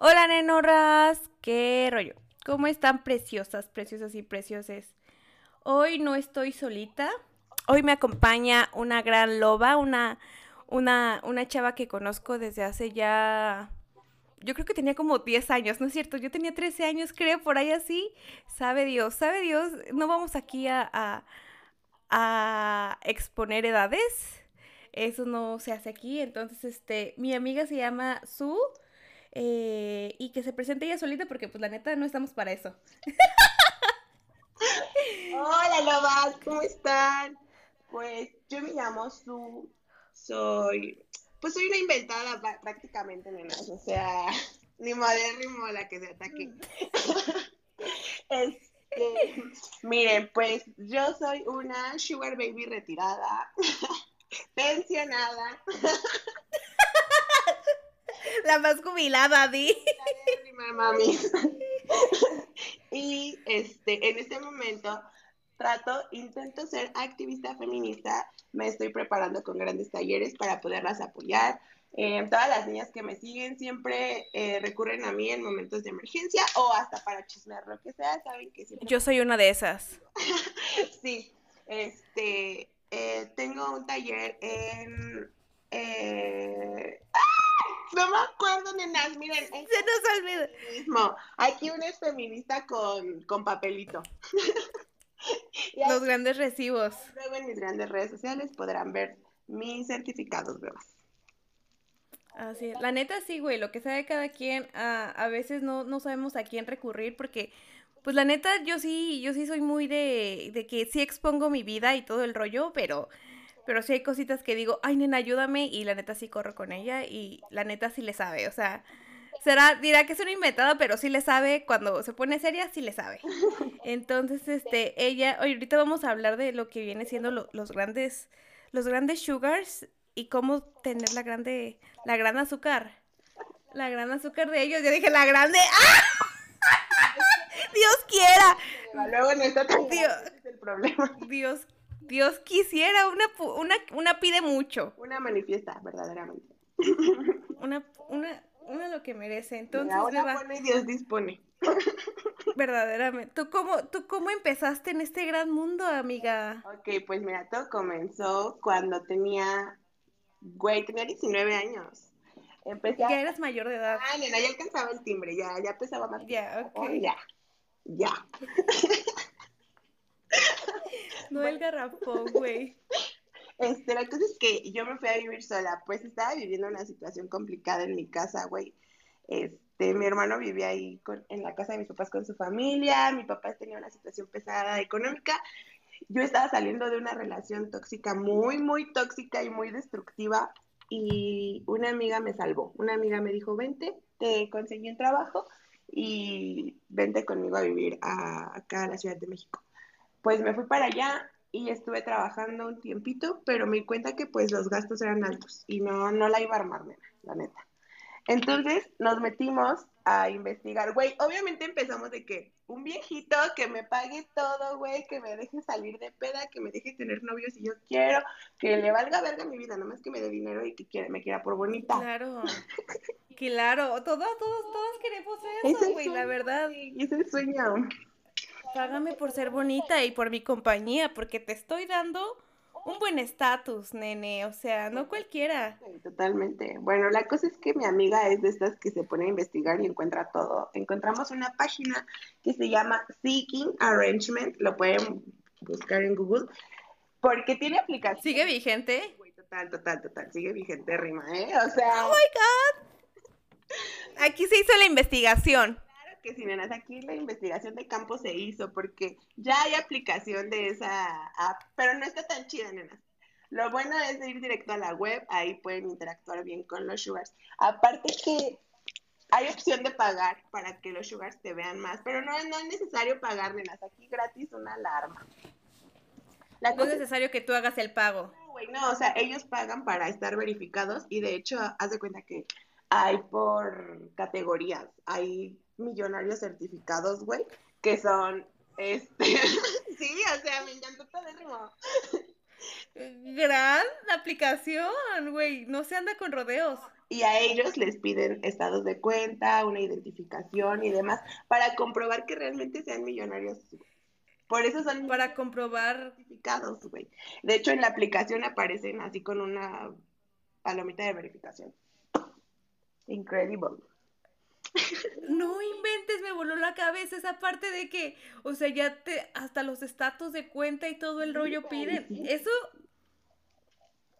Hola, nenorras. ¿Qué rollo? ¿Cómo están preciosas, preciosas y preciosas? Hoy no estoy solita. Hoy me acompaña una gran loba, una, una, una chava que conozco desde hace ya yo creo que tenía como 10 años, ¿no es cierto? Yo tenía 13 años, creo, por ahí así. Sabe Dios, sabe Dios, no vamos aquí a, a, a, exponer edades. Eso no se hace aquí. Entonces, este, mi amiga se llama Su. Eh, y que se presente ella solita porque pues la neta no estamos para eso. Hola Lobas, ¿cómo están? Pues yo me llamo Su, soy, pues soy una inventada prácticamente, nenas, o sea, ni modérrimo la que se ataque. este, miren, pues yo soy una sugar baby retirada, pensionada. La más jubilada, Di. mami. y este, en este momento trato, intento ser activista feminista, me estoy preparando con grandes talleres para poderlas apoyar. Eh, todas las niñas que me siguen siempre eh, recurren a mí en momentos de emergencia o hasta para chismear lo que sea, saben que siempre... Yo soy una de esas. sí, este, eh, tengo un taller en... ¡Ah! No me acuerdo, nenas, miren. Se nos olvida. Mismo. Aquí uno es feminista con, con papelito. Los grandes recibos. Luego en mis grandes redes sociales podrán ver mis certificados, bebas. Así es. La neta sí, güey, lo que sabe cada quien, a veces no, no sabemos a quién recurrir porque, pues la neta yo sí, yo sí soy muy de, de que sí expongo mi vida y todo el rollo, pero pero sí hay cositas que digo, ay, nena, ayúdame, y la neta sí corro con ella, y la neta sí le sabe, o sea, será, dirá que es una inventada, pero sí le sabe, cuando se pone seria, sí le sabe. Entonces, este, ella, ahorita vamos a hablar de lo que viene siendo los grandes, los grandes sugars, y cómo tener la grande, la gran azúcar, la gran azúcar de ellos, yo dije, la grande, ¡ah! Dios quiera. Luego no está Dios, es el problema. Dios Dios quisiera, una, una, una pide mucho. Una manifiesta, verdaderamente. Una, una, una lo que merece. Entonces, Ahora pone y Dios dispone. Verdaderamente. ¿Tú cómo, ¿Tú cómo empezaste en este gran mundo, amiga? Ok, pues mira, todo comenzó cuando tenía, güey, tenía 19 años. Empecé Ya eras mayor de edad. Ah, nena, ya alcanzaba el timbre, ya, ya pesaba más. Ya, ok. ya, ya. No el garrafón, güey. Este, la cosa es que yo me fui a vivir sola, pues estaba viviendo una situación complicada en mi casa, güey. Este, mi hermano vivía ahí en la casa de mis papás con su familia, mi papá tenía una situación pesada económica. Yo estaba saliendo de una relación tóxica muy, muy tóxica y muy destructiva y una amiga me salvó. Una amiga me dijo, vente, te conseguí un trabajo y vente conmigo a vivir acá a la Ciudad de México pues me fui para allá y estuve trabajando un tiempito, pero me di cuenta que pues los gastos eran altos y no, no la iba a armar, la neta. Entonces nos metimos a investigar, güey, obviamente empezamos de que un viejito que me pague todo, güey, que me deje salir de peda, que me deje tener novios si yo quiero, que le valga verga mi vida, nomás que me dé dinero y que quiera, me quiera por bonita. Claro. Claro, todos, todos, todos queremos eso, güey, la verdad. Es el sueño. Págame por ser bonita y por mi compañía, porque te estoy dando un buen estatus, nene, o sea, no cualquiera. totalmente. Bueno, la cosa es que mi amiga es de estas que se pone a investigar y encuentra todo. Encontramos una página que se llama Seeking Arrangement, lo pueden buscar en Google, porque tiene aplicación. ¿Sigue vigente? Total, total, total, sigue vigente, rima, ¿eh? O sea... ¡Oh, my God! Aquí se hizo la investigación que sí, nenas, aquí la investigación de campo se hizo porque ya hay aplicación de esa app, pero no está tan chida, nenas. Lo bueno es ir directo a la web, ahí pueden interactuar bien con los sugars. Aparte que hay opción de pagar para que los sugars te vean más, pero no, no es necesario pagar, nenas, aquí gratis una alarma. no es necesario que tú hagas el pago. No, güey, no, o sea, ellos pagan para estar verificados y de hecho, haz de cuenta que hay por categorías, hay millonarios certificados, güey, que son, este, sí, o sea, me encantó todo. Gran aplicación, güey. No se anda con rodeos. Y a ellos les piden estados de cuenta, una identificación y demás para comprobar que realmente sean millonarios. Por eso son para comprobar certificados, güey. De hecho, en la aplicación aparecen así con una palomita de verificación. Incredible. No inventes, me voló la cabeza esa parte de que, o sea, ya te, hasta los estatus de cuenta y todo el rollo piden. Eso,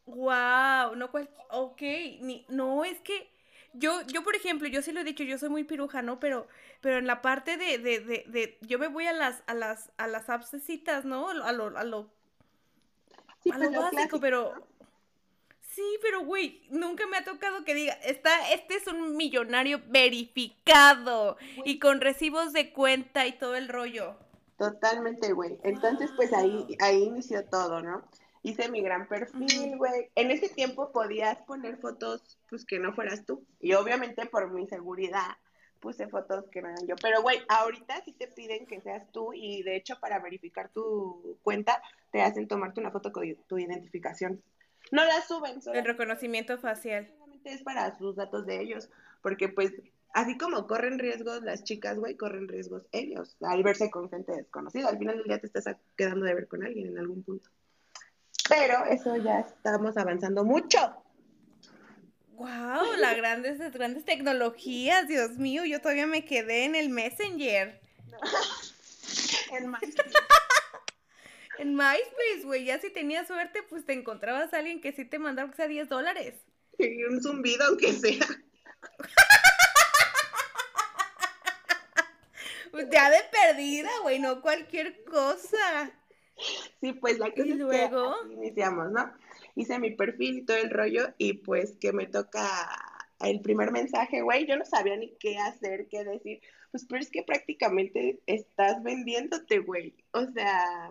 wow, no cual, ok, ni, no, es que yo, yo, por ejemplo, yo sí lo he dicho, yo soy muy piruja, ¿no? Pero, pero en la parte de, de, de, de yo me voy a las, a las, a las appsecitas, ¿no? A lo, a lo, a lo, pues, básico, pero Sí, pero güey, nunca me ha tocado que diga, está, este es un millonario verificado y con recibos de cuenta y todo el rollo. Totalmente, güey. Entonces, pues ahí, ahí inició todo, ¿no? Hice mi gran perfil, güey. En ese tiempo podías poner fotos, pues que no fueras tú. Y obviamente por mi seguridad puse fotos que no eran yo. Pero, güey, ahorita sí te piden que seas tú y de hecho para verificar tu cuenta te hacen tomarte una foto con tu identificación. No la suben. El reconocimiento facial. Solamente es para sus datos de ellos, porque pues así como corren riesgos las chicas, güey, corren riesgos ellos al verse con gente desconocida. Al final del día te estás quedando de ver con alguien en algún punto. Pero eso ya estamos avanzando mucho. Wow, las grandes, grandes tecnologías, Dios mío, yo todavía me quedé en el Messenger. en en MySpace, güey, ya si tenías suerte, pues te encontrabas a alguien que sí te mandaba que sea 10 dólares. Y un zumbido, aunque sea. pues ya de perdida, güey, no cualquier cosa. Sí, pues la que y luego iniciamos, ¿no? Hice mi perfil y todo el rollo y pues que me toca el primer mensaje, güey, yo no sabía ni qué hacer, qué decir. Pues pero es que prácticamente estás vendiéndote, güey. O sea,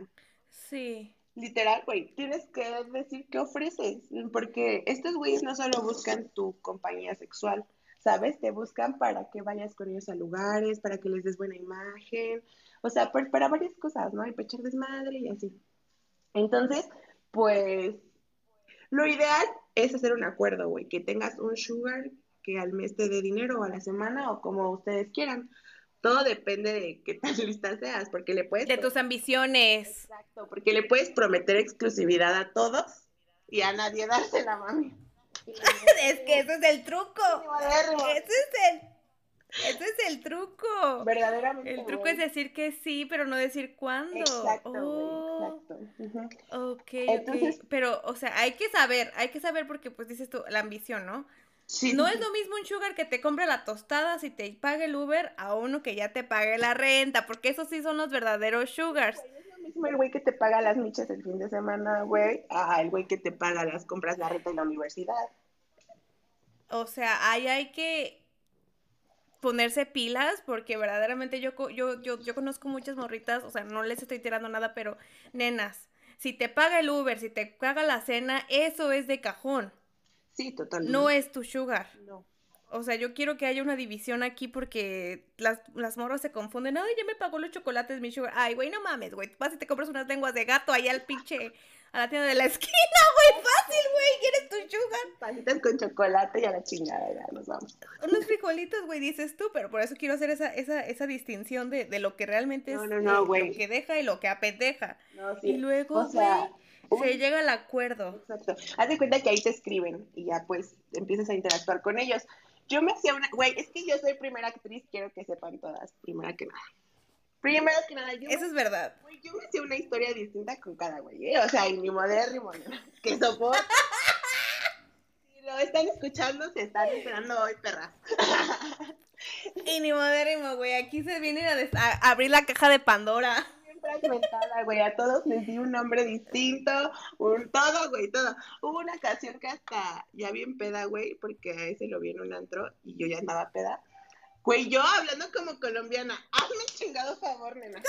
Sí. Literal, güey, tienes que decir qué ofreces, porque estos güeyes no solo buscan tu compañía sexual, ¿sabes? Te buscan para que vayas con ellos a lugares, para que les des buena imagen, o sea, para varias cosas, ¿no? Y desmadre y así. Entonces, pues, lo ideal es hacer un acuerdo, güey, que tengas un sugar que al mes te dé dinero o a la semana o como ustedes quieran todo depende de qué tan lista seas, porque le puedes... De tus ambiciones. Exacto, porque le puedes prometer exclusividad a todos y a nadie dársela, mami. es que ese es el truco. Ese es el... Ese es el truco. Verdaderamente. El truco es decir que sí, pero no decir cuándo. Exacto, oh. exacto. Ok, Entonces, Pero, o sea, hay que saber, hay que saber porque, pues, dices tú, la ambición, ¿no? No es lo mismo un sugar que te compre la tostada si te pague el Uber a uno que ya te pague la renta, porque esos sí son los verdaderos sugars. es lo mismo el güey que te paga las michas el fin de semana, güey, a el güey que te paga las compras, la renta en la universidad. O sea, ahí hay que ponerse pilas porque verdaderamente yo, yo, yo, yo conozco muchas morritas, o sea, no les estoy tirando nada, pero nenas, si te paga el Uber, si te paga la cena, eso es de cajón. Sí, totalmente. No es tu sugar. No. O sea, yo quiero que haya una división aquí porque las, las morras se confunden. Ay, ya me pagó los chocolates mi sugar. Ay, güey, no mames, güey. Vas y te compras unas lenguas de gato allá al pinche, a la tienda de la esquina, güey. Fácil, güey. ¿Quieres tu sugar? Pasitas con chocolate y a la chingada, ya nos vamos. Unos frijolitos, güey, dices tú, pero por eso quiero hacer esa, esa, esa distinción de, de lo que realmente es no, no, lo que deja y lo que apendeja. No, sí. Y luego, güey se llega al acuerdo. Exacto. Haz de cuenta que ahí te escriben y ya pues empiezas a interactuar con ellos. Yo me hacía una, güey, es que yo soy primera actriz, quiero que sepan todas, primera que nada. Primero que nada, yo. Eso es verdad. Güey, yo me hacía una historia distinta con cada güey, ¿eh? O sea, y mi modérrimo, que soporte. si lo están escuchando, se están esperando hoy, perras. y ni modérrimo, güey, aquí se viene a abrir la caja de Pandora fragmentada, güey. A todos les di un nombre distinto, un todo, güey, todo. Hubo una ocasión que hasta ya bien peda, güey, porque a ese lo vi en un antro y yo ya andaba peda. Güey, yo hablando como colombiana, hazme chingado favor, nena.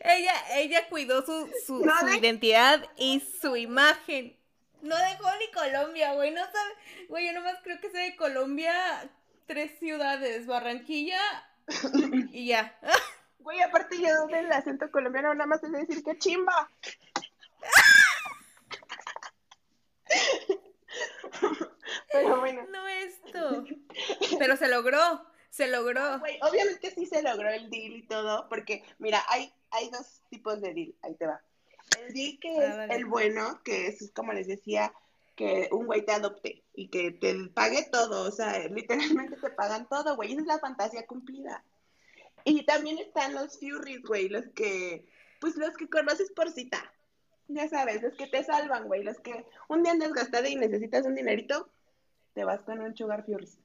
ella, ella cuidó su, su, identidad y su imagen. No dejó ni Colombia, güey. No sabe. Güey, yo nomás creo que sé de Colombia tres ciudades, Barranquilla y ya. Güey, aparte yo del acento colombiano nada más es decir que chimba. Pero bueno. No esto. Pero se logró, se logró. Güey, obviamente sí se logró el deal y todo, porque mira, hay, hay dos tipos de deal, ahí te va. El deal que Ah, es el bueno, que es como les decía, que un güey te adopte y que te pague todo, o sea, literalmente te pagan todo, güey, esa es la fantasía cumplida. Y también están los furries, güey, los que, pues los que conoces por cita, ya sabes, los que te salvan, güey, los que un día andas gastada y necesitas un dinerito, te vas con un sugar furries.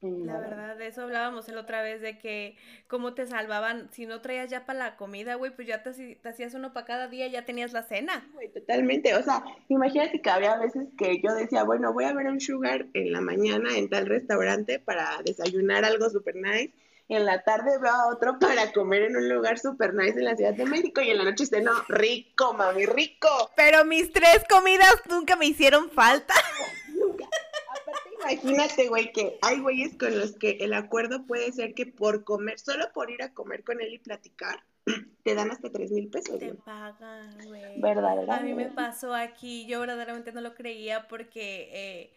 La verdad, de eso hablábamos la otra vez, de que cómo te salvaban, si no traías ya para la comida, güey, pues ya te, hacías uno para cada día, ya tenías la cena. Güey, totalmente. O sea, imagínate que había veces que yo decía, bueno, voy a ver un sugar en la mañana en tal restaurante para desayunar algo super nice. En la tarde veo a otro para comer en un lugar super nice en la Ciudad de México. Y en la noche ceno rico, mami, rico. Pero mis tres comidas nunca me hicieron falta. Imagínate, güey, que hay güeyes con los que el acuerdo puede ser que por comer, solo por ir a comer con él y platicar, te dan hasta tres mil pesos. Te pagan, güey. ¿Verdad, verdad, A mí me pasó aquí, yo verdaderamente no lo creía porque eh,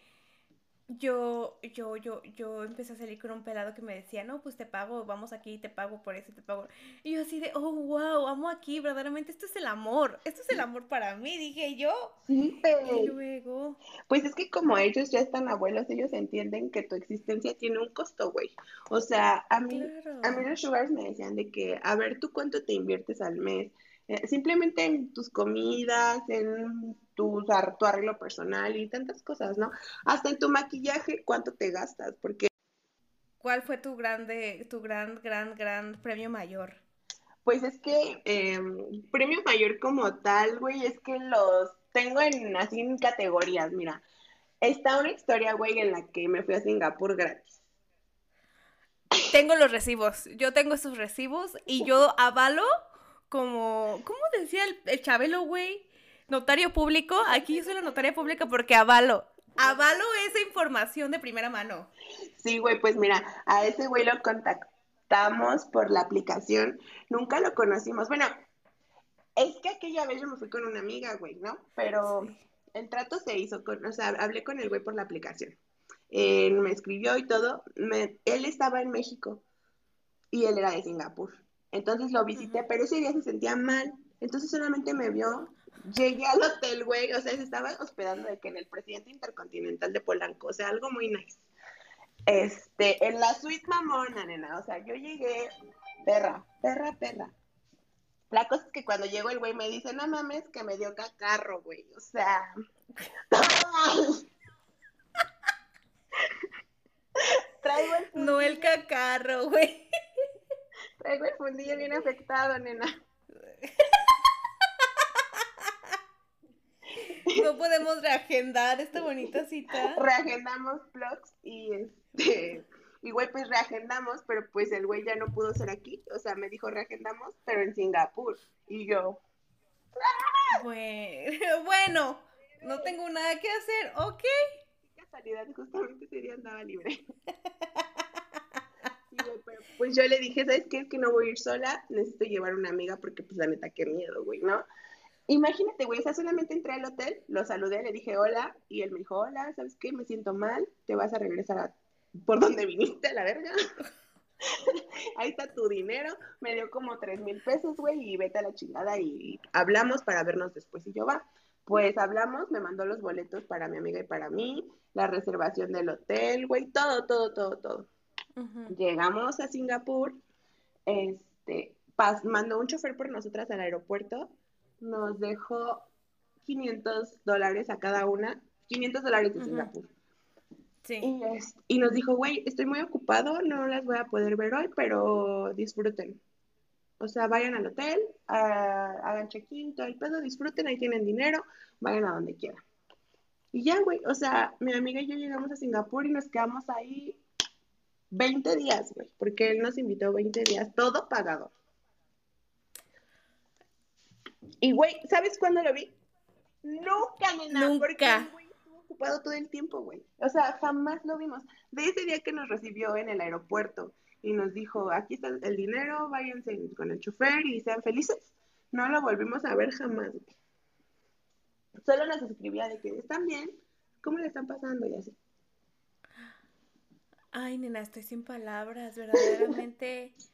yo, yo, yo, yo empecé a salir con un pelado que me decía, no, pues te pago, vamos aquí, te pago por eso, te pago. Y yo así de, oh, wow, amo aquí, verdaderamente esto es el amor, esto es el amor para mí, dije yo. Sí, Y güey. luego, Pues es que como ellos ya están abuelos, ellos entienden que tu existencia tiene un costo, güey. O sea, a mí, claro. a mí los sugars me decían de que, a ver, ¿tú cuánto te inviertes al mes? Eh, simplemente en tus comidas, en ar- tu arreglo personal y tantas cosas, ¿no? Hasta en tu maquillaje, ¿cuánto te gastas? Porque, ¿Cuál fue tu grande, tu gran, gran, gran premio mayor? pues es que eh, premio mayor como tal, güey, es que los tengo en así en categorías, mira. Está una historia, güey, en la que me fui a Singapur gratis. Tengo los recibos, yo tengo esos recibos y yo avalo como, ¿cómo decía el, el Chabelo, güey? Notario público, aquí yo soy la notaria pública porque avalo, avalo esa información de primera mano. Sí, güey, pues mira, a ese güey lo contactamos por la aplicación, nunca lo conocimos. Bueno, es que aquella vez yo me fui con una amiga, güey, ¿no? Pero Sí. el trato se hizo con, o sea, hablé con el güey por la aplicación. Eh, me escribió y todo. Me- él estaba en México y él era de Singapur. Entonces lo visité, pero ese día se sentía mal. Entonces solamente me vio. Llegué al hotel, güey. O sea, se estaba hospedando de que en el presidente intercontinental de Polanco. O sea, algo muy nice. Este, en la suite mamona, nena. O sea, yo llegué, perra, perra, perra. La cosa es que cuando llegó el güey me dice, no mames, que me dio cacarro, güey. O sea, traigo el, No el cacarro, güey. traigo el fundillo bien afectado, nena. No podemos reagendar esta bonita cita. Reagendamos vlogs y este, y güey, pues reagendamos, pero pues el güey ya no pudo ser aquí. O sea, me dijo reagendamos, pero en Singapur. Y yo, Bueno, bueno, no tengo nada que hacer, ok. qué casualidad, justamente ese día andaba libre. Y, güey, pero, pues yo le dije, ¿sabes qué? Es que no voy a ir sola, necesito llevar una amiga porque pues la neta, qué miedo, güey, ¿no? Imagínate, güey, o sea, solamente entré al hotel, lo saludé, le dije hola, y él me dijo, hola, ¿sabes qué? Me siento mal, te vas a regresar a por donde viniste a la verga. Ahí está tu dinero, me dio como tres mil pesos, güey, y vete a la chingada y hablamos para vernos después. Y yo va, pues hablamos, me mandó los boletos para mi amiga y para mí, la reservación del hotel, güey, todo, todo, todo, todo. Llegamos a Singapur, este, pas- mandó un chofer por nosotras al aeropuerto, nos dejó 500 dólares a cada una, 500 dólares de. Singapur. Sí. Y, es- y nos dijo, güey, estoy muy ocupado, no las voy a poder ver hoy, pero disfruten. O sea, vayan al hotel, hagan check-in, todo el pedo, disfruten, ahí tienen dinero, vayan a donde quieran. Y ya, güey, o sea, mi amiga y yo llegamos a Singapur y nos quedamos ahí 20 días, güey, porque él nos invitó 20 días, todo pagado. Y, güey, ¿sabes cuándo lo vi? Nunca, nena, porque Nunca. el güey estuvo ocupado todo el tiempo, güey. O sea, jamás lo vimos. De ese día que nos recibió en el aeropuerto, y nos dijo, aquí está el dinero, váyanse con el chofer y sean felices. No lo volvimos a ver jamás. Solo nos escribía de que están bien, ¿cómo le están pasando? Y así. Ay, nena, estoy sin palabras, verdaderamente.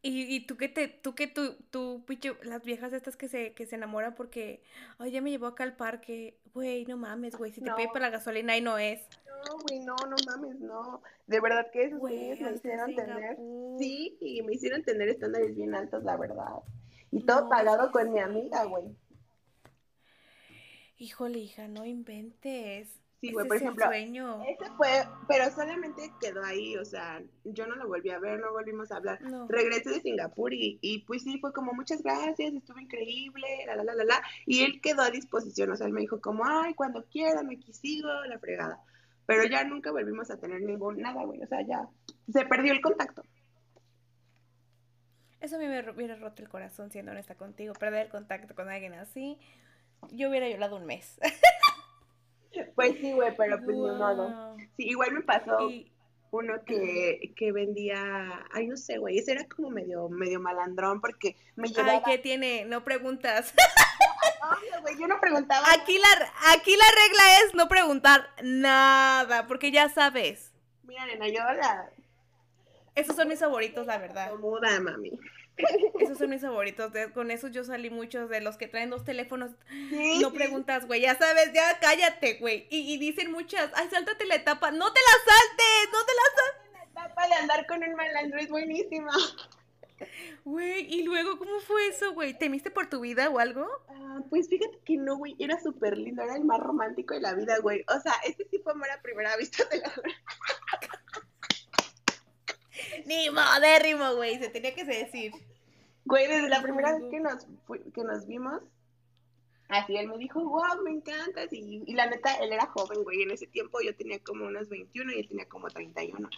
Y, y tú que te, tú que tú, tú, picho, las viejas estas que se, que se enamoran porque, ay, ya me llevó acá al parque, güey, no mames, güey, si te pide para la gasolina y no es. No, güey, no, no mames, no. De verdad que esos güeyes me hicieron tener, sí, y me hicieron tener estándares bien altos, la verdad. Y todo pagado con mi amiga, güey. Híjole, hija, no inventes. Sí, güey, por ejemplo, ese fue, pero solamente quedó ahí, o sea, yo no lo volví a ver, no volvimos a hablar. Regresé de Singapur y, y pues sí, fue como muchas gracias, estuvo increíble, la, la, la, la, la, y él quedó a disposición, o sea, él me dijo como, ay, cuando quiera, me quisigo, la fregada. Pero ya nunca volvimos a tener ningún, nada, güey, o sea, ya se perdió el contacto. Eso a mí me hubiera roto el corazón, siendo honesta contigo, perder el contacto con alguien así. Yo hubiera llorado un mes. Pues sí, güey, pero pues ni modo. Sí, igual me pasó uno que, que vendía, ay, no sé, güey, ese era como medio, medio malandrón porque me llevaba... Ay, ¿qué tiene? No preguntas. güey, yo no preguntaba. Aquí la, aquí la regla es no preguntar nada, porque ya sabes. Mira, nena, yo la... Esos son mis favoritos, la verdad. Muda, mami. Esos son mis favoritos. con esos yo salí muchos de los que traen dos teléfonos. no preguntas, güey. Ya sabes, ya cállate, güey. Y, dicen muchas, ay, sáltate la etapa. No te la saltes, no te la saltes. La etapa de andar con un malandro es buenísima. Güey, y luego, ¿cómo fue eso, güey? ¿Temiste por tu vida o algo? Ah, pues fíjate que no, güey. Era súper lindo. Era el más romántico de la vida, güey. O sea, este sí fue amor a primera vista de la Ni modérrimo, güey. Se tenía que decir. Güey, desde la primera vez que nos, que nos vimos, así él me dijo, wow, me encantas. Y, y la neta, él era joven, güey. En ese tiempo yo tenía como unos 21 y él tenía como 31.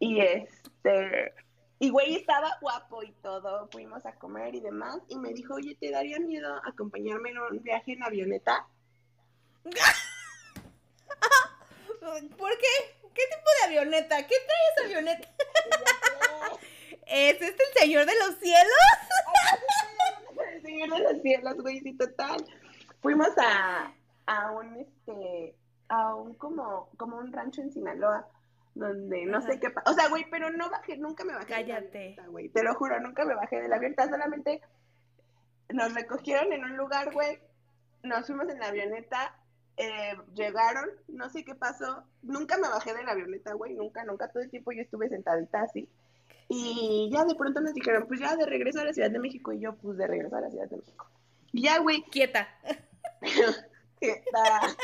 Y este, y güey estaba guapo y todo. Fuimos a comer y demás. Y me dijo, oye, ¿te daría miedo acompañarme en un viaje en avioneta? ¿Por qué? ¿Qué tipo de avioneta? ¿Qué trae esa avioneta? ¿Es este el señor de los cielos? el señor de los cielos, güey, sí, total. Fuimos a, a un, este, a un como, como un rancho en Sinaloa, donde no sé qué O sea, güey, pero no bajé, nunca me bajé. Cállate. güey, te lo juro, nunca me bajé de la avioneta, solamente nos recogieron en un lugar, güey, nos fuimos en la avioneta, eh, llegaron, no sé qué pasó, nunca me bajé de la avioneta, güey, nunca, nunca, todo el tiempo yo estuve sentadita así. Y ya de pronto nos dijeron, pues ya de regreso a la Ciudad de México. Y yo, pues de regreso a la Ciudad de México. Y ya, güey. Quieta. Quieta.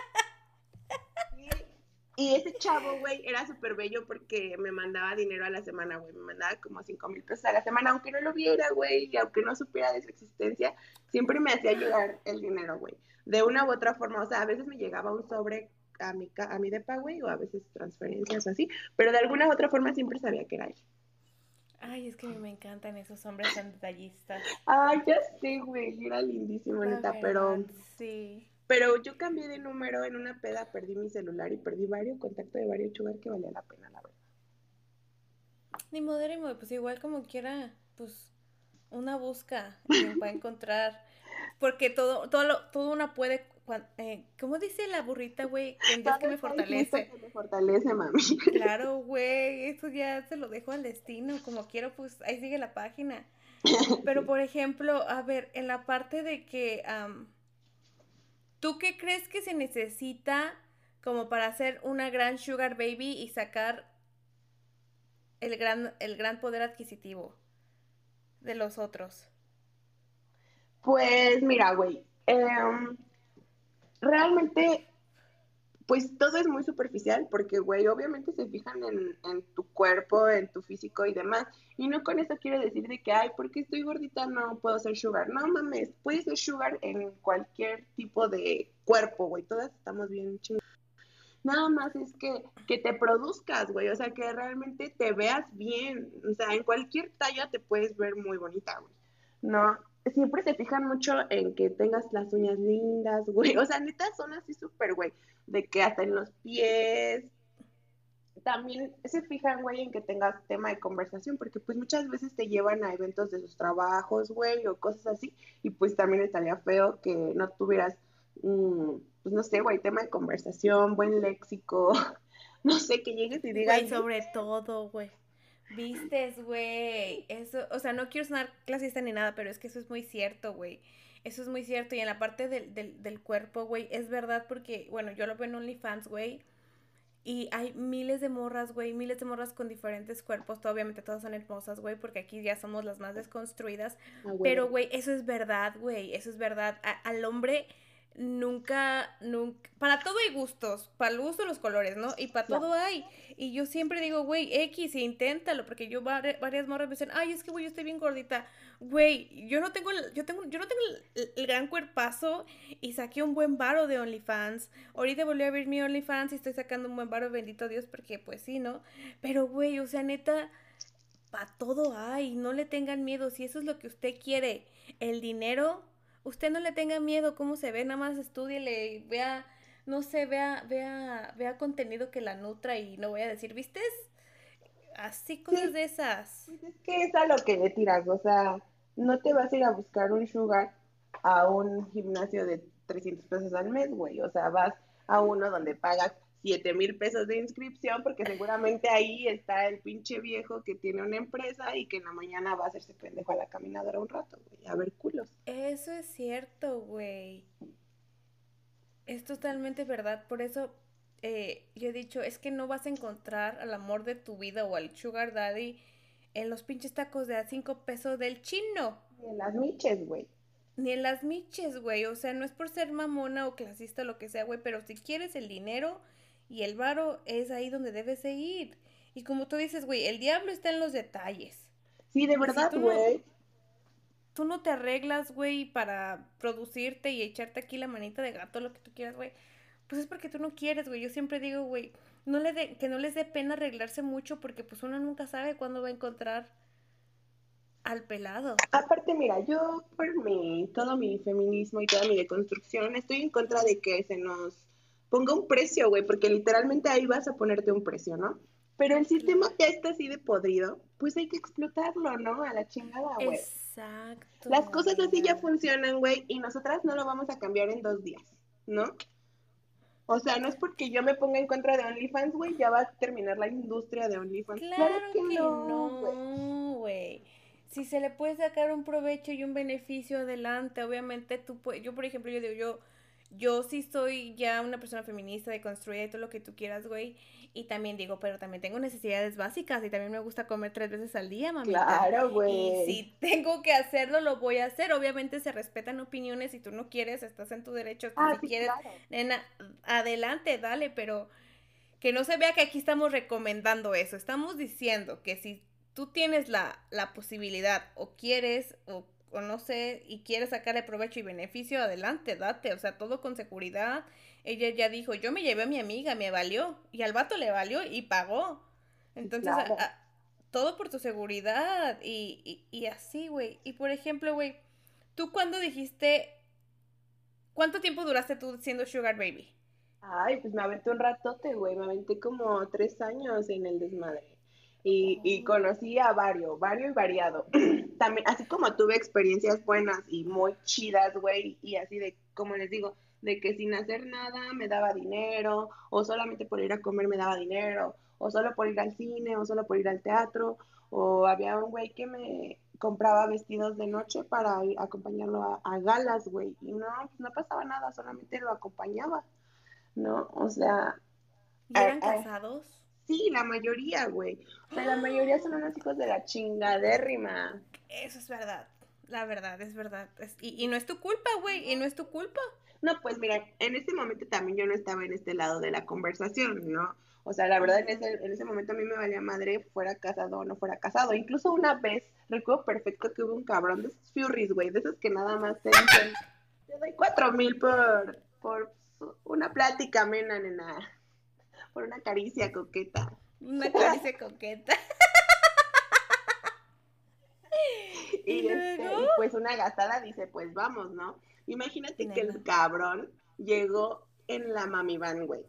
Y, ese chavo, güey, era súper bello porque me mandaba dinero a la semana, güey. Me mandaba como cinco mil pesos a la semana, aunque no lo viera, güey, y aunque no supiera de su existencia, siempre me hacía llegar el dinero, güey. De una u otra forma, o sea, a veces me llegaba un sobre a mi, a mi depa, güey, o a veces transferencias o así, pero de alguna u otra forma siempre sabía que era él. Ay, es que me encantan esos hombres tan detallistas. Ay, ya sé, güey, era lindísimo, neta, pero... Sí. Pero yo cambié de número en una peda, perdí mi celular y perdí varios contactos de varios chugar que valía la pena, la verdad. Ni modérimo, pues igual como quiera, pues una busca para encontrar, porque todo, todo, todo una puede eh, ¿cómo dice la burrita, güey? El Dios que me fortalece. me fortalece, mami. Claro, güey, eso ya se lo dejo al destino, como quiero, pues ahí sigue la página. Pero, por ejemplo, a ver, en la parte de que, ¿tú qué crees que se necesita como para hacer una gran sugar baby y sacar el gran, el gran poder adquisitivo de los otros? Pues mira, güey, eh, realmente, pues todo es muy superficial porque, güey, obviamente se fijan en, tu cuerpo, en tu físico y demás. Y no con eso quiero decir de que, ay, porque estoy gordita no puedo ser sugar. No mames, puedes ser sugar en cualquier tipo de cuerpo, güey. Todas estamos bien chingadas. Nada más es que, que te produzcas, güey. O sea, que realmente te veas bien. O sea, en cualquier talla te puedes ver muy bonita, güey. No, siempre se fijan mucho en que tengas las uñas lindas, güey. O sea, neta son así súper, güey. De que hasta en los pies, también se fijan, güey, en que tengas tema de conversación, porque pues muchas veces te llevan a eventos de sus trabajos, güey, o cosas así, y pues también estaría feo que no tuvieras, mm, pues no sé, güey, tema de conversación, buen léxico, no sé, que llegues y digas... Güey, sobre todo, güey. Vistes, güey. Eso, o sea, no quiero sonar clasista ni nada, pero es que eso es muy cierto, güey. Eso es muy cierto. Y en la parte del, del, del cuerpo, güey, es verdad porque, bueno, yo lo veo en OnlyFans, güey y hay miles de morras, güey, miles de morras con diferentes cuerpos. Obviamente todas son hermosas, güey, porque aquí ya somos las más desconstruidas. Ah, pero, güey, eso es verdad, güey, eso es verdad. al hombre nunca, nunca, para todo hay gustos, para el gusto los colores, ¿no? Y para todo hay. Y yo siempre digo, güey, X, inténtalo, porque yo varias morras me dicen, ay, es que, güey, yo estoy bien gordita. Güey, yo no tengo, yo tengo, yo no tengo el, gran cuerpazo y saqué un buen varo de OnlyFans. Ahorita volví a ver mi OnlyFans y estoy sacando un buen varo, bendito Dios, porque pues sí, ¿no? Pero, güey, o sea, neta, para todo hay, no le tengan miedo, si eso es lo que usted quiere, el dinero usted no le tenga miedo cómo se ve, nada más estudiele, vea, no sé, vea, vea, vea contenido que la nutra y no voy a decir, ¿viste? Así cosas de esas. Pues es que es a lo que le tiras, o sea, no te vas a ir a buscar un sugar a un gimnasio de 300 pesos al mes, güey, o sea, vas a uno donde pagas 7 mil pesos de inscripción, porque seguramente ahí está el pinche viejo que tiene una empresa y que en la mañana va a hacerse pendejo a la caminadora un rato, güey, a ver culos. Eso es cierto, güey. Es totalmente verdad. Por eso eh, yo he dicho, es que no vas a encontrar al amor de tu vida o al sugar daddy en los pinches tacos de a 5 pesos del chino. Ni en las miches, güey. Ni en las miches, güey. O sea, no es por ser mamona o clasista o lo que sea, güey, pero si quieres el dinero y el varo es ahí donde debes de ir. Y como tú dices, güey, el diablo está en los detalles. Sí, de verdad, güey. tú no te arreglas, güey, para producirte y echarte aquí la manita de gato, lo que tú quieras, güey. Pues es porque tú no quieres, güey. Yo siempre digo, güey, no le de, que no les dé pena arreglarse mucho porque pues uno nunca sabe cuándo va a encontrar al pelado. Aparte, mira, yo por mi, todo mi feminismo y toda mi deconstrucción, estoy en contra de que se nos ponga un precio, güey, porque literalmente ahí vas a ponerte un precio, ¿no? Pero el sistema ya está así de podrido, pues hay que explotarlo, ¿no? A la chingada, güey. Exacto. Las cosas así ya funcionan, güey, y nosotras no lo vamos a cambiar en dos días, ¿no? O sea, no es porque yo me ponga en contra de OnlyFans, güey, ya va a terminar la industria de OnlyFans. Claro, que, no, güey. Si se le puede sacar un provecho y un beneficio adelante, obviamente tú puedes, yo por ejemplo, yo digo, yo yo sí soy ya una persona feminista, de construir y todo lo que tú quieras, güey. Y también digo, pero también tengo necesidades básicas y también me gusta comer tres veces al día, mamita. Claro, güey. Y si tengo que hacerlo, lo voy a hacer. Obviamente se respetan opiniones. Si tú no quieres, estás en tu derecho. Ah, si quieres, nena, adelante, dale, pero que no se vea que aquí estamos recomendando eso. Estamos diciendo que si tú tienes la, la posibilidad o quieres o o no sé, y quiere sacarle provecho y beneficio, adelante, date, o sea, todo con seguridad. Ella ya dijo, yo me llevé a mi amiga, me valió, y al vato le valió y pagó. Entonces, todo por tu seguridad y, y, así, güey. Y por ejemplo, güey, ¿tú cuándo dijiste, cuánto tiempo duraste tú siendo Sugar Baby? Ay, pues me aventé un ratote, güey, me aventé como tres años en el desmadre. Y, y, conocí a varios, varios y variado. También, así como tuve experiencias buenas y muy chidas, güey, y así de, como les digo, de que sin hacer nada me daba dinero, o solamente por ir a comer me daba dinero, o solo por ir al cine, o solo por ir al teatro, o había un güey que me compraba vestidos de noche para acompañarlo a, galas, güey, y no, pues no pasaba nada, solamente lo acompañaba, ¿no? O sea... ¿Y eran casados? Sí, la mayoría, güey. O sea, la mayoría son unos hijos de la chingadérrima. Eso es verdad. La verdad, es verdad. y, y, no es tu culpa, güey. Y no es tu culpa. No, pues mira, en ese momento también yo no estaba en este lado de la conversación, ¿no? O sea, la verdad, en ese, en ese momento a mí me valía madre fuera casado o no fuera casado. Incluso una vez, recuerdo perfecto que hubo un cabrón de esos furries, güey, de esos que nada más te dicen, te doy cuatro mil por, por una plática amena, nena por una caricia coqueta. Una caricia coqueta. y, este, pues una gastada dice, pues vamos, ¿no? Imagínate que el cabrón llegó en la mami van, güey.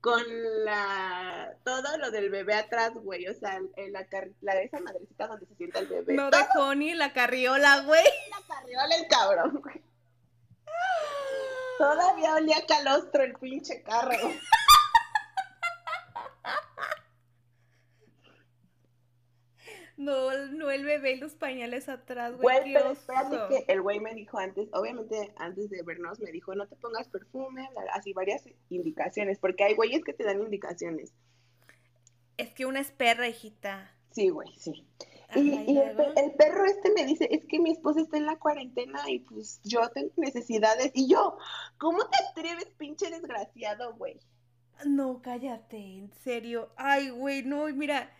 con la todo lo del bebé atrás, güey, o sea, en la, la de esa madrecita donde se sienta el bebé. No dejó ni la carriola, güey. La carriola el cabrón, güey. Todavía olía calostro el pinche carro. No, no el bebé y los pañales atrás, güey. Güey, pero espérate que el güey me dijo antes, obviamente antes de vernos, me dijo, no te pongas perfume, así varias indicaciones, porque hay güeyes que te dan indicaciones. Es que una es perra, hijita. Sí, güey, sí. y, el, perro este me dice, es que mi esposa está en la cuarentena y pues yo tengo necesidades. Y yo, ¿cómo te atreves, pinche desgraciado, güey? No, cállate, en serio. Ay, güey, no, mira,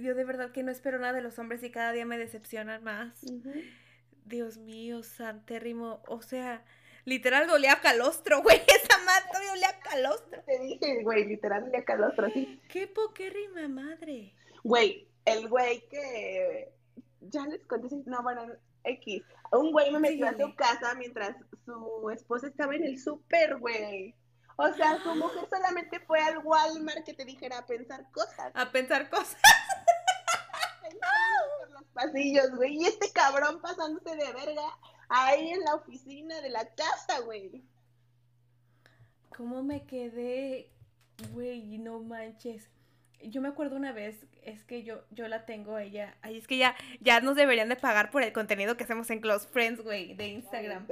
yo de verdad que no espero nada de los hombres y cada día me decepcionan más. Dios mío, santérrimo. O sea, literal dolía a calostro, güey. Esa madre dolía a calostro. Te dije, güey, literal dolía a calostro, sí. Qué poquérrima madre. Güey, el güey que. Ya les conté, no, bueno, X. Un güey me metió a su casa mientras su esposa estaba en el súper, güey. O sea, su mujer solamente fue al Walmart que te dijera a pensar cosas. A pensar cosas. por los pasillos, güey. Y este cabrón pasándose de verga ahí en la oficina de la casa, güey. ¿Cómo me quedé? Güey, no manches. Yo me acuerdo una vez, es que yo, yo la tengo ella. Ay, es que ya, ya nos deberían de pagar por el contenido que hacemos en Close Friends, güey, de Instagram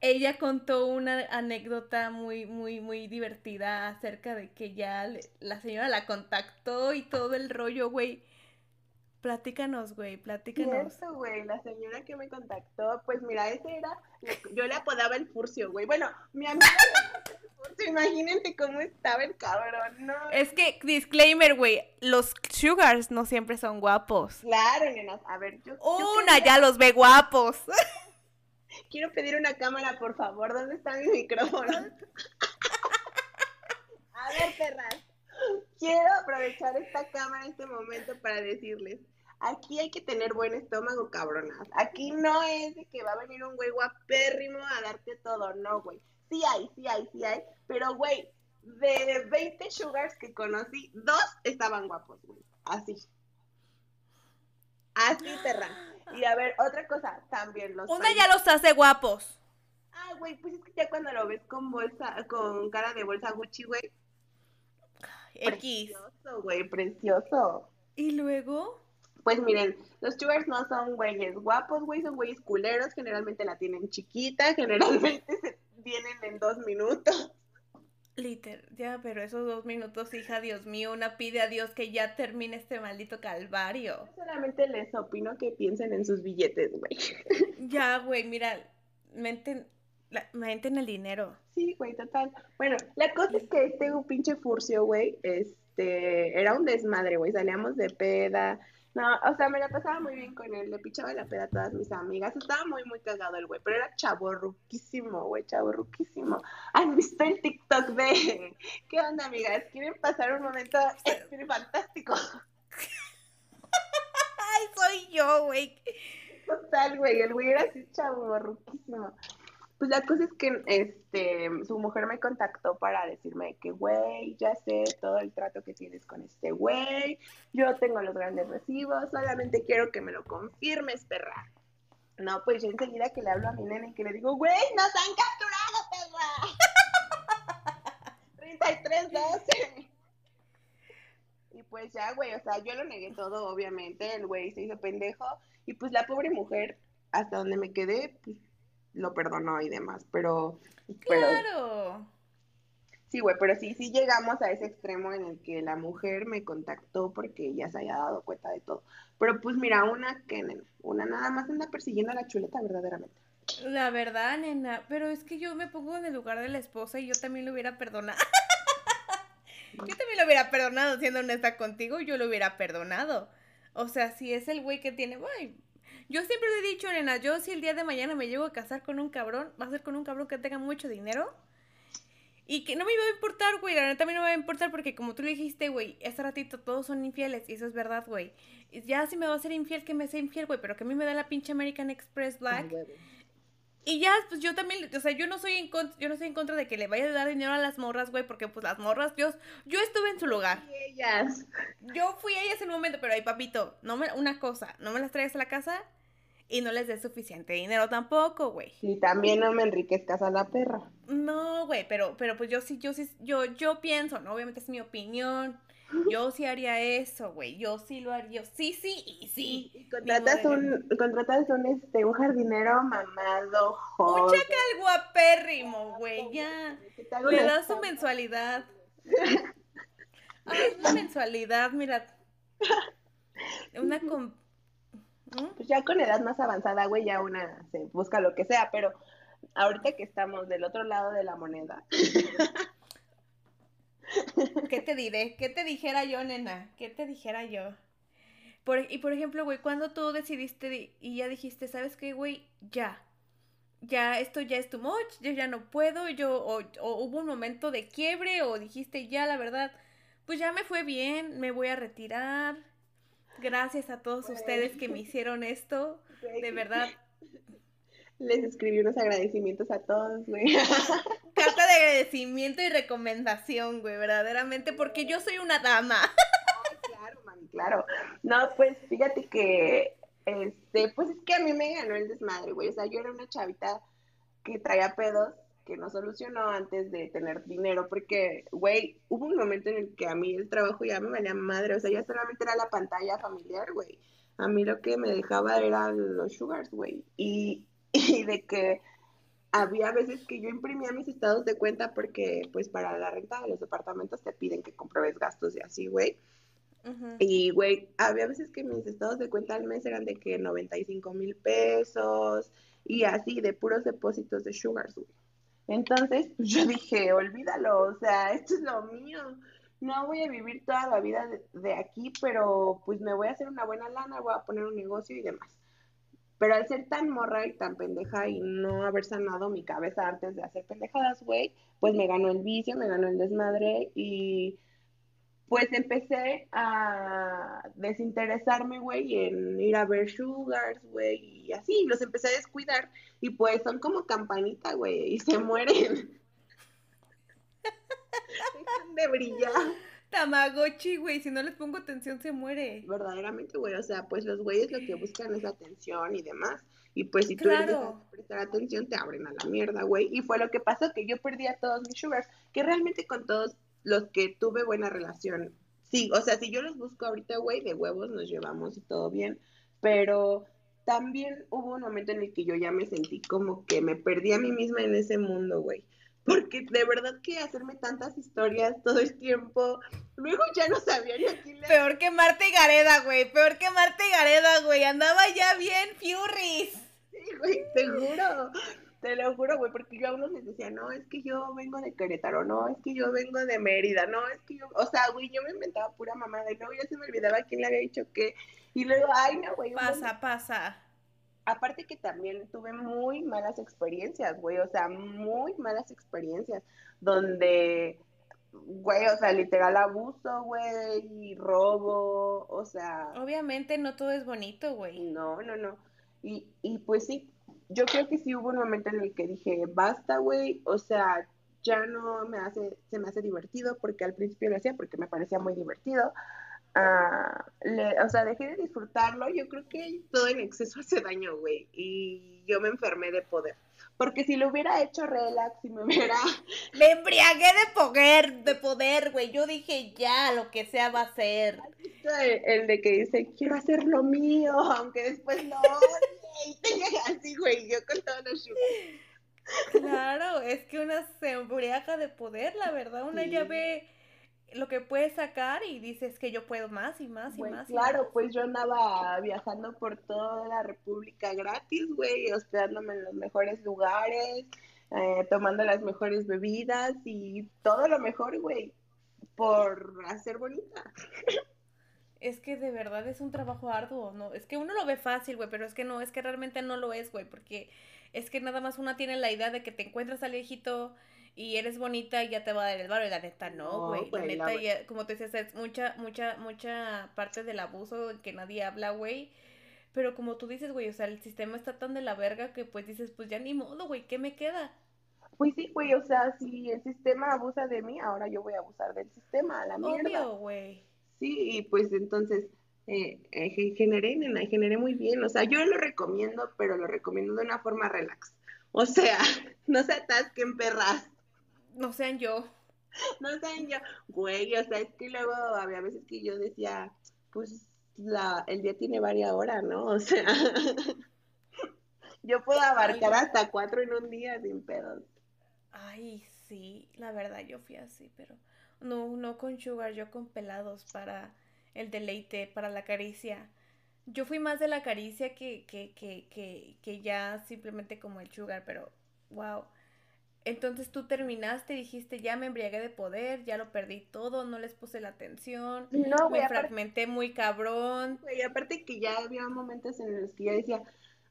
ella contó una anécdota muy, muy, muy divertida acerca de que ya la señora la contactó y todo el rollo, güey. Platícanos, güey, platícanos. Eso, güey, la señora que me contactó, pues mira, ese era, yo le apodaba el furcio, güey. Bueno, mi amiga furcio, imagínate cómo estaba el cabrón, ¿no? Es que, disclaimer, güey, los sugars no siempre son guapos. Claro, nenas, a ver, yo... Una ya los ve guapos. Quiero pedir una cámara, por favor. ¿Dónde está mi micrófono? A ver, perras. Quiero aprovechar esta cámara en este momento para decirles, aquí hay que tener buen estómago, cabronas. Aquí no es de que va a venir un güey guapérrimo a darte todo, no, güey. Sí hay, sí hay, sí hay, pero, güey, de 20 sugars que conocí, dos estaban guapos, güey. Así. Así, perra. Y a ver, otra cosa, también los. Una ya los hace guapos. Ah, güey, pues es que ya cuando lo ves con bolsa, con cara de bolsa Gucci, güey. X. Precioso, güey, precioso. ¿Y luego? Pues miren, los sugars no son güeyes guapos, güey, son güeyes culeros, generalmente la tienen chiquita, generalmente se vienen en dos minutos. Liter, ya, pero esos dos minutos, hija, Dios mío, una pide a Dios que ya termine este maldito calvario. Solamente les opino que piensen en sus billetes, güey. Ya, güey, mira, menten, la, menten el dinero. Sí, güey, total. Bueno, la cosa es que este pinche furcio, güey, este, era un desmadre, güey, salíamos de peda, no, o sea, me la pasaba muy bien con él, le pichaba la peda a todas mis amigas, estaba muy, muy cagado el güey, pero era chaborruquísimo, güey, chaborruquísimo. ¿Han visto el TikTok de, qué onda, amigas? ¿Quieren pasar un momento fantástico? Ay, soy yo, güey. Total, güey, el güey era así chaborruquísimo. Pues la cosa es que este, su mujer me contactó para decirme que, güey, ya sé todo el trato que tienes con este güey, yo tengo los grandes recibos, solamente quiero que me lo confirmes, perra. No, pues yo enseguida que le hablo a mi nene y que le digo, güey, nos han capturado, perra. 3312. Y pues ya, güey, o sea, yo lo negué todo, obviamente, el güey se hizo pendejo, y pues la pobre mujer, hasta donde me quedé, pues lo perdonó y demás, pero... Claro. sí, güey, pero sí, sí llegamos a ese extremo en el que la mujer me contactó porque ya se había dado cuenta de todo. Pero pues mira, una que, una nada más anda persiguiendo a la chuleta verdaderamente. La verdad, nena, pero es que yo me pongo en el lugar de la esposa y yo también lo hubiera perdonado. yo también lo hubiera perdonado, siendo honesta contigo, yo lo hubiera perdonado. O sea, si es el güey que tiene, güey, yo siempre le he dicho, nena, yo si el día de mañana me llego a casar con un cabrón, va a ser con un cabrón que tenga mucho dinero. Y que no me iba a importar, güey, la neta a mí no me va a importar porque como tú le dijiste, güey, este ratito todos son infieles y eso es verdad, güey. Ya si me va a ser infiel, que me sea infiel, güey, pero que a mí me da la pinche American Express Black. Y ya, pues yo también, o sea, yo no soy en contra, yo no estoy en contra de que le vaya a dar dinero a las morras, güey, porque pues las morras, yo, yo estuve en su lugar. Y ellas. Yo fui a ellas en un momento, pero ahí, papito, no me, una cosa, no me las traigas a la casa y no les des suficiente dinero tampoco, güey. Y también no me enriquezcas a la perra. No, güey, pero, pero pues yo sí, yo sí, yo, yo pienso, ¿no? Obviamente es mi opinión. Yo sí haría eso, güey. Yo sí lo haría. Sí, sí y sí. Y contratas un, contratas un, este, un jardinero mamado, joven. Un chacal guapérrimo, güey, ya. Le das su mensualidad. Ay, una mensualidad, mira. Una con... Pues ya con edad más avanzada, güey, ya una se busca lo que sea, pero ahorita que estamos del otro lado de la moneda. ¿Qué te diré? ¿Qué te dijera yo, nena? ¿Qué te dijera yo? Por, y por ejemplo, güey, cuando tú decidiste y ya dijiste, ¿sabes qué, güey? Ya. Ya, esto ya es too much, yo ya no puedo, yo, o, hubo un momento de quiebre, o dijiste, ya, la verdad, pues ya me fue bien, me voy a retirar. Gracias a todos ustedes que me hicieron esto, de verdad. Les escribí unos agradecimientos a todos, güey. Carta de agradecimiento y recomendación, güey, verdaderamente, porque yo soy una dama. claro, mami, claro. No, pues fíjate que, este, pues es que a mí me ganó el desmadre, güey. O sea, yo era una chavita que traía pedos que no solucionó antes de tener dinero, porque, güey, hubo un momento en el que a mí el trabajo ya me valía madre, o sea, ya solamente era la pantalla familiar, güey. A mí lo que me dejaba eran los sugars, güey. Y, y de que había veces que yo imprimía mis estados de cuenta porque pues para la renta de los departamentos te piden que compruebes gastos y así, güey. Y, güey, había veces que mis estados de cuenta al mes eran de que 95 mil pesos y así, de puros depósitos de Sugar, güey. Entonces, pues yo dije, olvídalo, o sea, esto es lo mío. No voy a vivir toda la vida de aquí, pero pues me voy a hacer una buena lana, voy a poner un negocio y demás. Pero al ser tan morra y tan pendeja y no haber sanado mi cabeza antes de hacer pendejadas, güey, pues me ganó el vicio, me ganó el desmadre y pues empecé a desinteresarme, güey, en ir a ver sugars, güey, y así, los empecé a descuidar y pues son como campanita, güey, y se mueren. Dejan de brillar. Tamagotchi, güey, si no les pongo atención se muere. Verdaderamente, güey, o sea, pues los güeyes lo que buscan es atención y demás. Y pues si tú claro. prestar atención, te abren a la mierda, güey. Y fue lo que pasó, que yo perdí a todos mis sugars, que realmente con todos los que tuve buena relación. Sí, o sea, si yo los busco ahorita, güey, de huevos nos llevamos y todo bien, pero también hubo un momento en el que yo ya me sentí como que me perdí a mí misma en ese mundo, güey porque de verdad que hacerme tantas historias todo el tiempo, luego ya no sabía ni a quién le... Peor que Marta y Gareda, güey, peor que Marta y Gareda, güey, andaba ya bien Furries. Sí, güey, te juro, te lo juro, güey, porque yo a unos les decía, no, es que yo vengo de Querétaro, no, es que yo vengo de Mérida, no, es que yo, o sea, güey, yo me inventaba pura mamada y luego ya se me olvidaba quién le había dicho qué, y luego, ay, no, güey. Pasa, pasa aparte que también tuve muy malas experiencias, güey, o sea, muy malas experiencias, donde, güey, o sea, literal abuso, güey, y robo, o sea. Obviamente no todo es bonito, güey. No, no, no. Y, y pues sí, yo creo que sí hubo un momento en el que dije, basta, güey, o sea, ya no me hace, se me hace divertido, porque al principio lo hacía porque me parecía muy divertido, le, o sea, dejé de disfrutarlo. Yo creo que todo en exceso hace daño, güey. Y yo me enfermé de poder. Porque si lo hubiera hecho relax y me hubiera... Me embriagué de poder, de poder, güey. Yo dije, ya, lo que sea va a ser. El, de que dice, quiero hacer lo mío, aunque después no. así, güey, yo con todos los Claro, es que una se embriaga de poder, la verdad. Una ya ve lo que puedes sacar y dices que yo puedo más y más y más. Claro, pues yo andaba viajando por toda la República gratis, güey, hospedándome en los mejores lugares, eh, tomando las mejores bebidas y todo lo mejor, güey, por hacer bonita. Es que de verdad es un trabajo arduo, ¿no? Es que uno lo ve fácil, güey, pero es que no, es que realmente no lo es, güey, porque es que nada más una tiene la idea de que te encuentras al viejito y eres bonita y ya te va a dar el barrio. Y la neta, no, güey. la neta, como te dices, es mucha, mucha, mucha parte del abuso que nadie habla, güey. Pero como tú dices, güey, o sea, el sistema está tan de la verga que pues dices, pues ya ni modo, güey, ¿qué me queda? Pues sí, güey, o sea, si el sistema abusa de mí, ahora yo voy a abusar del sistema, a la mierda. Obvio, güey. Sí, y pues entonces eh, eh, generé, nena, generé muy bien. O sea, yo lo recomiendo, pero lo recomiendo de una forma relax. O sea, no se atasquen perras. No sean yo. No sean yo. Güey, o sea, es que luego había veces que yo decía, pues la, el día tiene varias horas, ¿no? O sea, yo puedo abarcar hasta cuatro en un día sin pedos. Ay, sí, la verdad yo fui así, pero no, no con sugar, yo con pelados para el deleite, para la caricia. Yo fui más de la caricia que, que, que, que, que ya simplemente como el sugar, pero wow. Entonces tú terminaste, dijiste, ya me embriagué de poder, ya lo perdí todo, no les puse la atención, no, me fragmenté muy cabrón. Y aparte que ya había momentos en los que ya decía,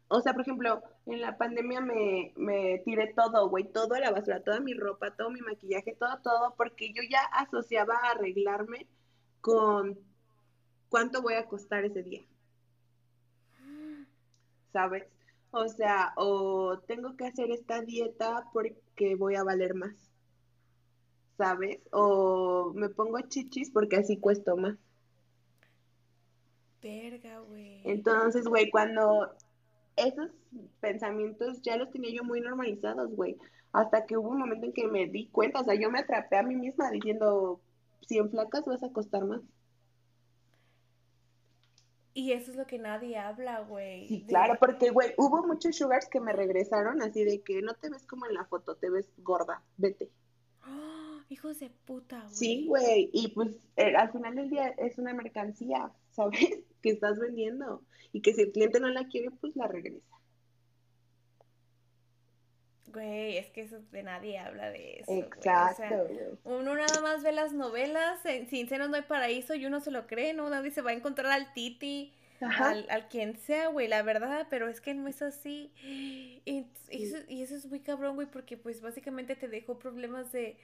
o sea, por ejemplo, en la pandemia me, me tiré todo, güey, todo a la basura, toda mi ropa, todo mi maquillaje, todo, todo, porque yo ya asociaba a arreglarme con cuánto voy a costar ese día. ¿Sabes? O sea, o tengo que hacer esta dieta porque voy a valer más. ¿Sabes? O me pongo chichis porque así cuesto más. Verga, güey. Entonces, güey, cuando esos pensamientos ya los tenía yo muy normalizados, güey. Hasta que hubo un momento en que me di cuenta, o sea, yo me atrapé a mí misma diciendo, si en flacas vas a costar más. Y eso es lo que nadie habla, güey. Sí, claro, porque, güey, hubo muchos sugars que me regresaron así de que no te ves como en la foto, te ves gorda, vete. ¡Oh, hijos de puta, güey. Sí, güey, y pues eh, al final del día es una mercancía, ¿sabes? Que estás vendiendo y que si el cliente no la quiere, pues la regresa. Güey, es que eso de nadie habla de eso. Exacto. uno nada más ve las novelas, en Sin Senos no hay paraíso y uno se lo cree, ¿no? Nadie se va a encontrar al Titi, al, al, quien sea, güey, la verdad, pero es que no es así. Y, eso, y eso es muy cabrón, güey, porque pues básicamente te dejó problemas de,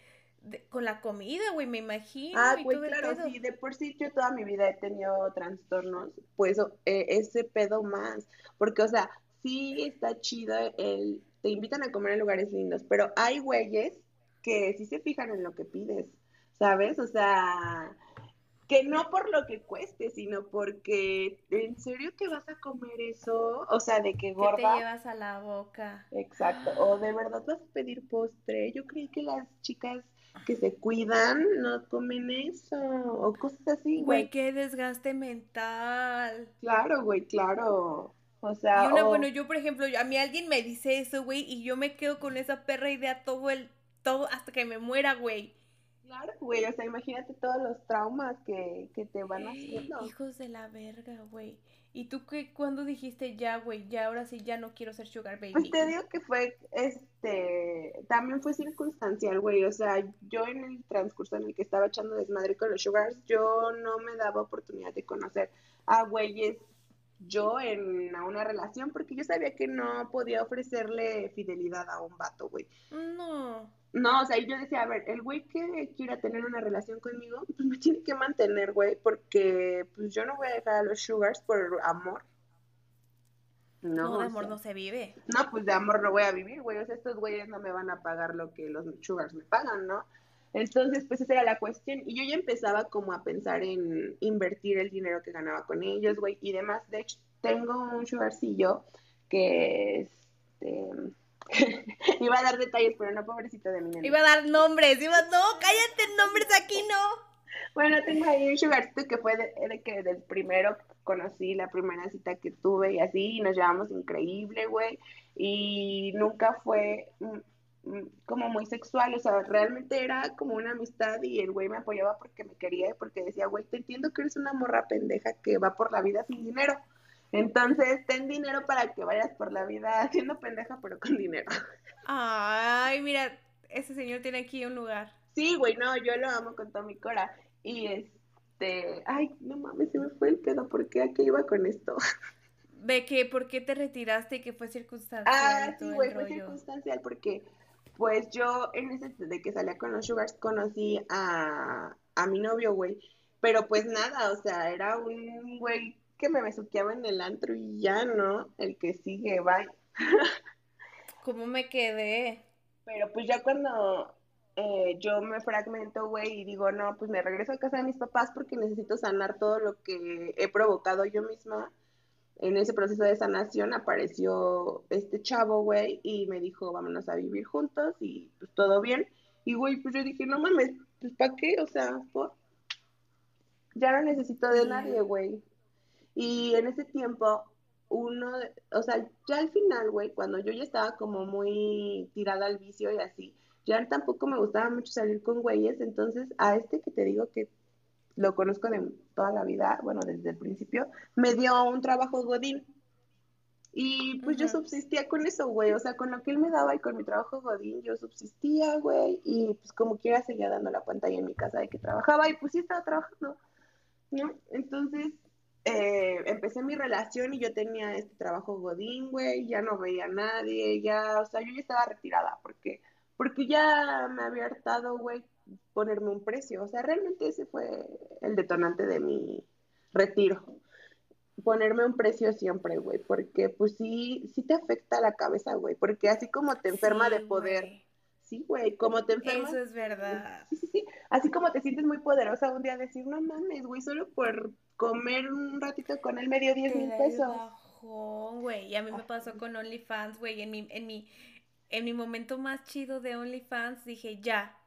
con la comida, güey, me imagino. Ah, güey, claro, sí, de por sí yo toda mi vida he tenido trastornos, pues eh, ese pedo más, porque, o sea, sí está chido el te invitan a comer en lugares lindos, pero hay güeyes que sí se fijan en lo que pides, ¿sabes? O sea, que no por lo que cueste, sino porque ¿en serio te vas a comer eso? O sea, de que gorda. ¿Qué te llevas a la boca? Exacto. O de verdad vas a pedir postre. Yo creí que las chicas que se cuidan no comen eso o cosas así, güey. Güey, qué desgaste mental. Claro, güey, claro. O sea, y una, bueno, yo por ejemplo, a mí alguien me dice eso, güey, y yo me quedo con esa perra idea todo el, todo hasta que me muera, güey. Claro, güey, o sea, imagínate todos los traumas que, que te van haciendo. Hijos de la verga, güey. ¿Y tú qué, cuando dijiste ya, güey, ya ahora sí ya no quiero ser sugar baby? Pues te digo que fue, este, también fue circunstancial, güey, o sea, yo en el transcurso en el que estaba echando desmadre con los sugars, yo no me daba oportunidad de conocer a güeyes yo en una relación porque yo sabía que no podía ofrecerle fidelidad a un vato, güey. No. No, o sea, yo decía, a ver, el güey que quiera tener una relación conmigo, pues me tiene que mantener, güey, porque pues yo no voy a dejar a los sugars por amor. No, de amor no se vive. No, pues de amor no voy a vivir, güey. O sea, estos güeyes no me van a pagar lo que los sugars me pagan, ¿no? Entonces, pues esa era la cuestión. Y yo ya empezaba como a pensar en invertir el dinero que ganaba con ellos, güey, y demás. De hecho, tengo un sugarcillo que este iba a dar detalles, pero no, pobrecito de mi Iba a dar nombres, iba, no, cállate, nombres aquí no. Bueno, tengo ahí un sugarcito que fue de, que del primero conocí, la primera cita que tuve y así, y nos llevamos increíble, güey, y nunca fue Mm, como muy sexual, o sea, realmente era como una amistad y el güey me apoyaba porque me quería, porque decía, güey, te entiendo que eres una morra pendeja que va por la vida sin dinero. Entonces, ten dinero para que vayas por la vida siendo pendeja, pero con dinero. Ay, mira, ese señor tiene aquí un lugar. Sí, güey, no, yo lo amo con toda mi cora. Y este, ay, no mames, se me fue el pedo, ¿por qué? ¿A qué iba con esto? ¿De que por qué te retiraste y que fue circunstancial? Ah, sí, güey, fue circunstancial porque pues yo en ese de que salía con los Sugars conocí a, a mi novio, güey. Pero pues nada, o sea, era un güey que me besuqueaba en el antro y ya, ¿no? El que sigue, bye. ¿Cómo me quedé? Pero pues ya cuando eh, yo me fragmento, güey, y digo, no, pues me regreso a casa de mis papás porque necesito sanar todo lo que he provocado yo misma. En ese proceso de sanación apareció este chavo, güey, y me dijo, vámonos a vivir juntos y pues todo bien. Y, güey, pues yo dije, no mames, pues ¿para qué? O sea, por... ya no necesito de nadie, güey. Y en ese tiempo, uno, o sea, ya al final, güey, cuando yo ya estaba como muy tirada al vicio y así, ya tampoco me gustaba mucho salir con güeyes, entonces a este que te digo que lo conozco de toda la vida, bueno, desde el principio, me dio un trabajo godín. Y pues yo subsistía con eso, güey, o sea, con lo que él me daba y con mi trabajo godín, yo subsistía, güey, y pues como quiera seguía dando la pantalla en mi casa de que trabajaba y pues sí estaba trabajando, ¿no? Entonces, eh, empecé mi relación y yo tenía este trabajo godín, güey, ya no veía a nadie, ya, o sea, yo ya estaba retirada porque porque ya me había hartado, güey, ponerme un precio. O sea, realmente ese fue el detonante de mi retiro. Ponerme un precio siempre, güey, porque pues sí, sí te afecta la cabeza, güey, porque así como te enferma de poder. Sí, güey, como te enferma. Eso es verdad. Sí, sí, sí. Así como te sientes muy poderosa un día decir, no mames, güey, solo por comer un ratito con él me dio 10 mil pesos. güey, y a mí me pasó con OnlyFans, güey, en mi, en mi, en mi momento más chido de OnlyFans dije, ya.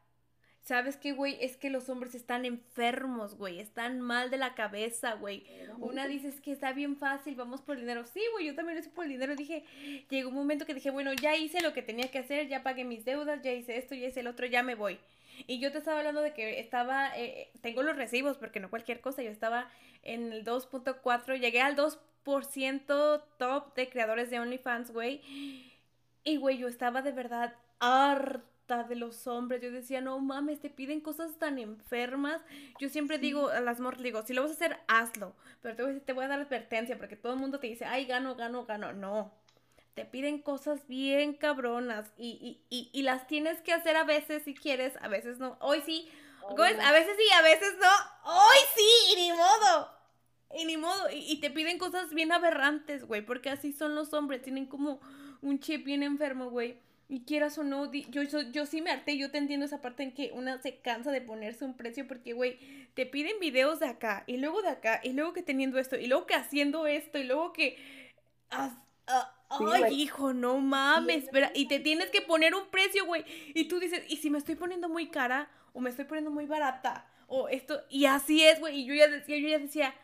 ¿Sabes qué, güey? Es que los hombres están enfermos, güey. Están mal de la cabeza, güey. Una dice, es que está bien fácil, vamos por el dinero. Sí, güey, yo también lo hice por el dinero. Dije, llegó un momento que dije, bueno, ya hice lo que tenía que hacer, ya pagué mis deudas, ya hice esto, ya hice el otro, ya me voy. Y yo te estaba hablando de que estaba, eh, tengo los recibos, porque no cualquier cosa, yo estaba en el 2.4, llegué al 2% top de creadores de OnlyFans, güey. Y, güey, yo estaba de verdad harta de los hombres. Yo decía, no mames, te piden cosas tan enfermas. Yo siempre digo a las morras, digo, si lo vas a hacer, hazlo. Pero te voy, a te voy a dar advertencia porque todo el mundo te dice, ay, gano, gano, gano. No. Te piden cosas bien cabronas y, y, y, las tienes que hacer a veces si quieres, a veces no. Hoy sí, a veces sí, a veces no. Hoy sí, y ni modo. Y ni modo. Y, y te piden cosas bien aberrantes, güey, porque así son los hombres. Tienen como un chip bien enfermo, güey. Y quieras o no, yo, yo, sí me harté, yo te entiendo esa parte en que una se cansa de ponerse un precio porque, güey, te piden videos de acá y luego de acá y luego que teniendo esto y luego que haciendo esto y luego que... Ah, ay, hijo, no mames, espera, y te tienes que poner un precio, güey. Y tú dices, ¿y si me estoy poniendo muy cara o me estoy poniendo muy barata? O esto, y así es, güey. Y yo ya decía, yo ya decía,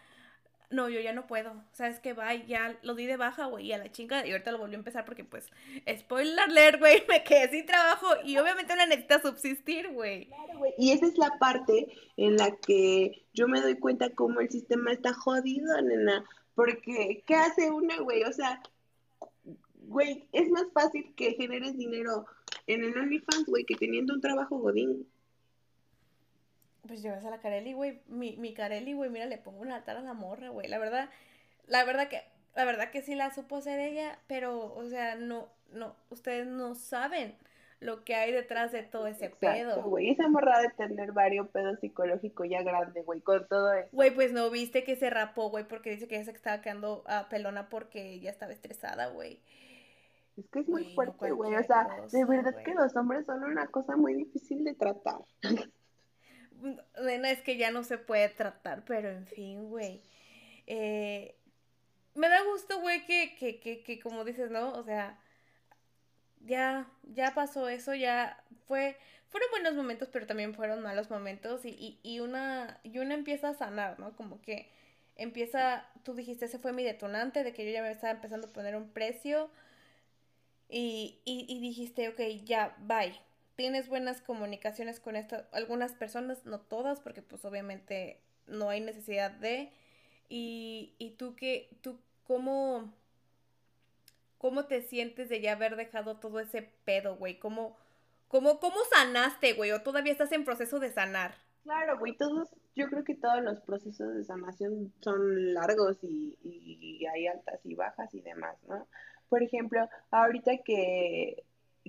no, yo ya no puedo. ¿Sabes qué? Bye, ya lo di de baja, güey, a la chinga. Y ahorita lo volví a empezar porque, pues, spoiler alert, güey, me quedé sin trabajo y obviamente una necesita subsistir, güey. Claro, güey. Y esa es la parte en la que yo me doy cuenta cómo el sistema está jodido, nena. Porque, ¿qué hace una, güey? O sea, güey, es más fácil que generes dinero en el OnlyFans, güey, que teniendo un trabajo godín. Pues llevas a la Carelli, güey. Mi, mi Carelli, güey, mira, le pongo un altar a la morra, güey. La verdad, la verdad que, la verdad que sí la supo hacer ella, pero, o sea, no, no, ustedes no saben lo que hay detrás de todo ese pedo. güey, esa morra de tener varios pedos psicológicos ya grande, güey, con todo eso. Güey, pues no viste que se rapó, güey, porque dice que ella se estaba quedando a pelona porque ella estaba estresada, güey. Es que es muy fuerte, güey. o sea, de verdad que los hombres son una cosa muy difícil de tratar. Bueno, es que ya no se puede tratar, pero en fin, güey. Eh, me da gusto, güey, que, que, que, que, como dices, ¿no? O sea, ya, ya pasó eso, ya fue, fueron buenos momentos, pero también fueron malos momentos y, y, y, una, y una empieza a sanar, ¿no? Como que empieza, tú dijiste, ese fue mi detonante de que yo ya me estaba empezando a poner un precio y, y, y dijiste, ok, ya, bye tienes buenas comunicaciones con algunas personas, no todas, porque pues obviamente no hay necesidad de. Y, y tú que, tú cómo, cómo te sientes de ya haber dejado todo ese pedo, güey, cómo, cómo, cómo sanaste, güey, o todavía estás en proceso de sanar. Claro, güey, todos, yo creo que todos los procesos de sanación son largos y, y hay altas y bajas y demás, ¿no? Por ejemplo, ahorita que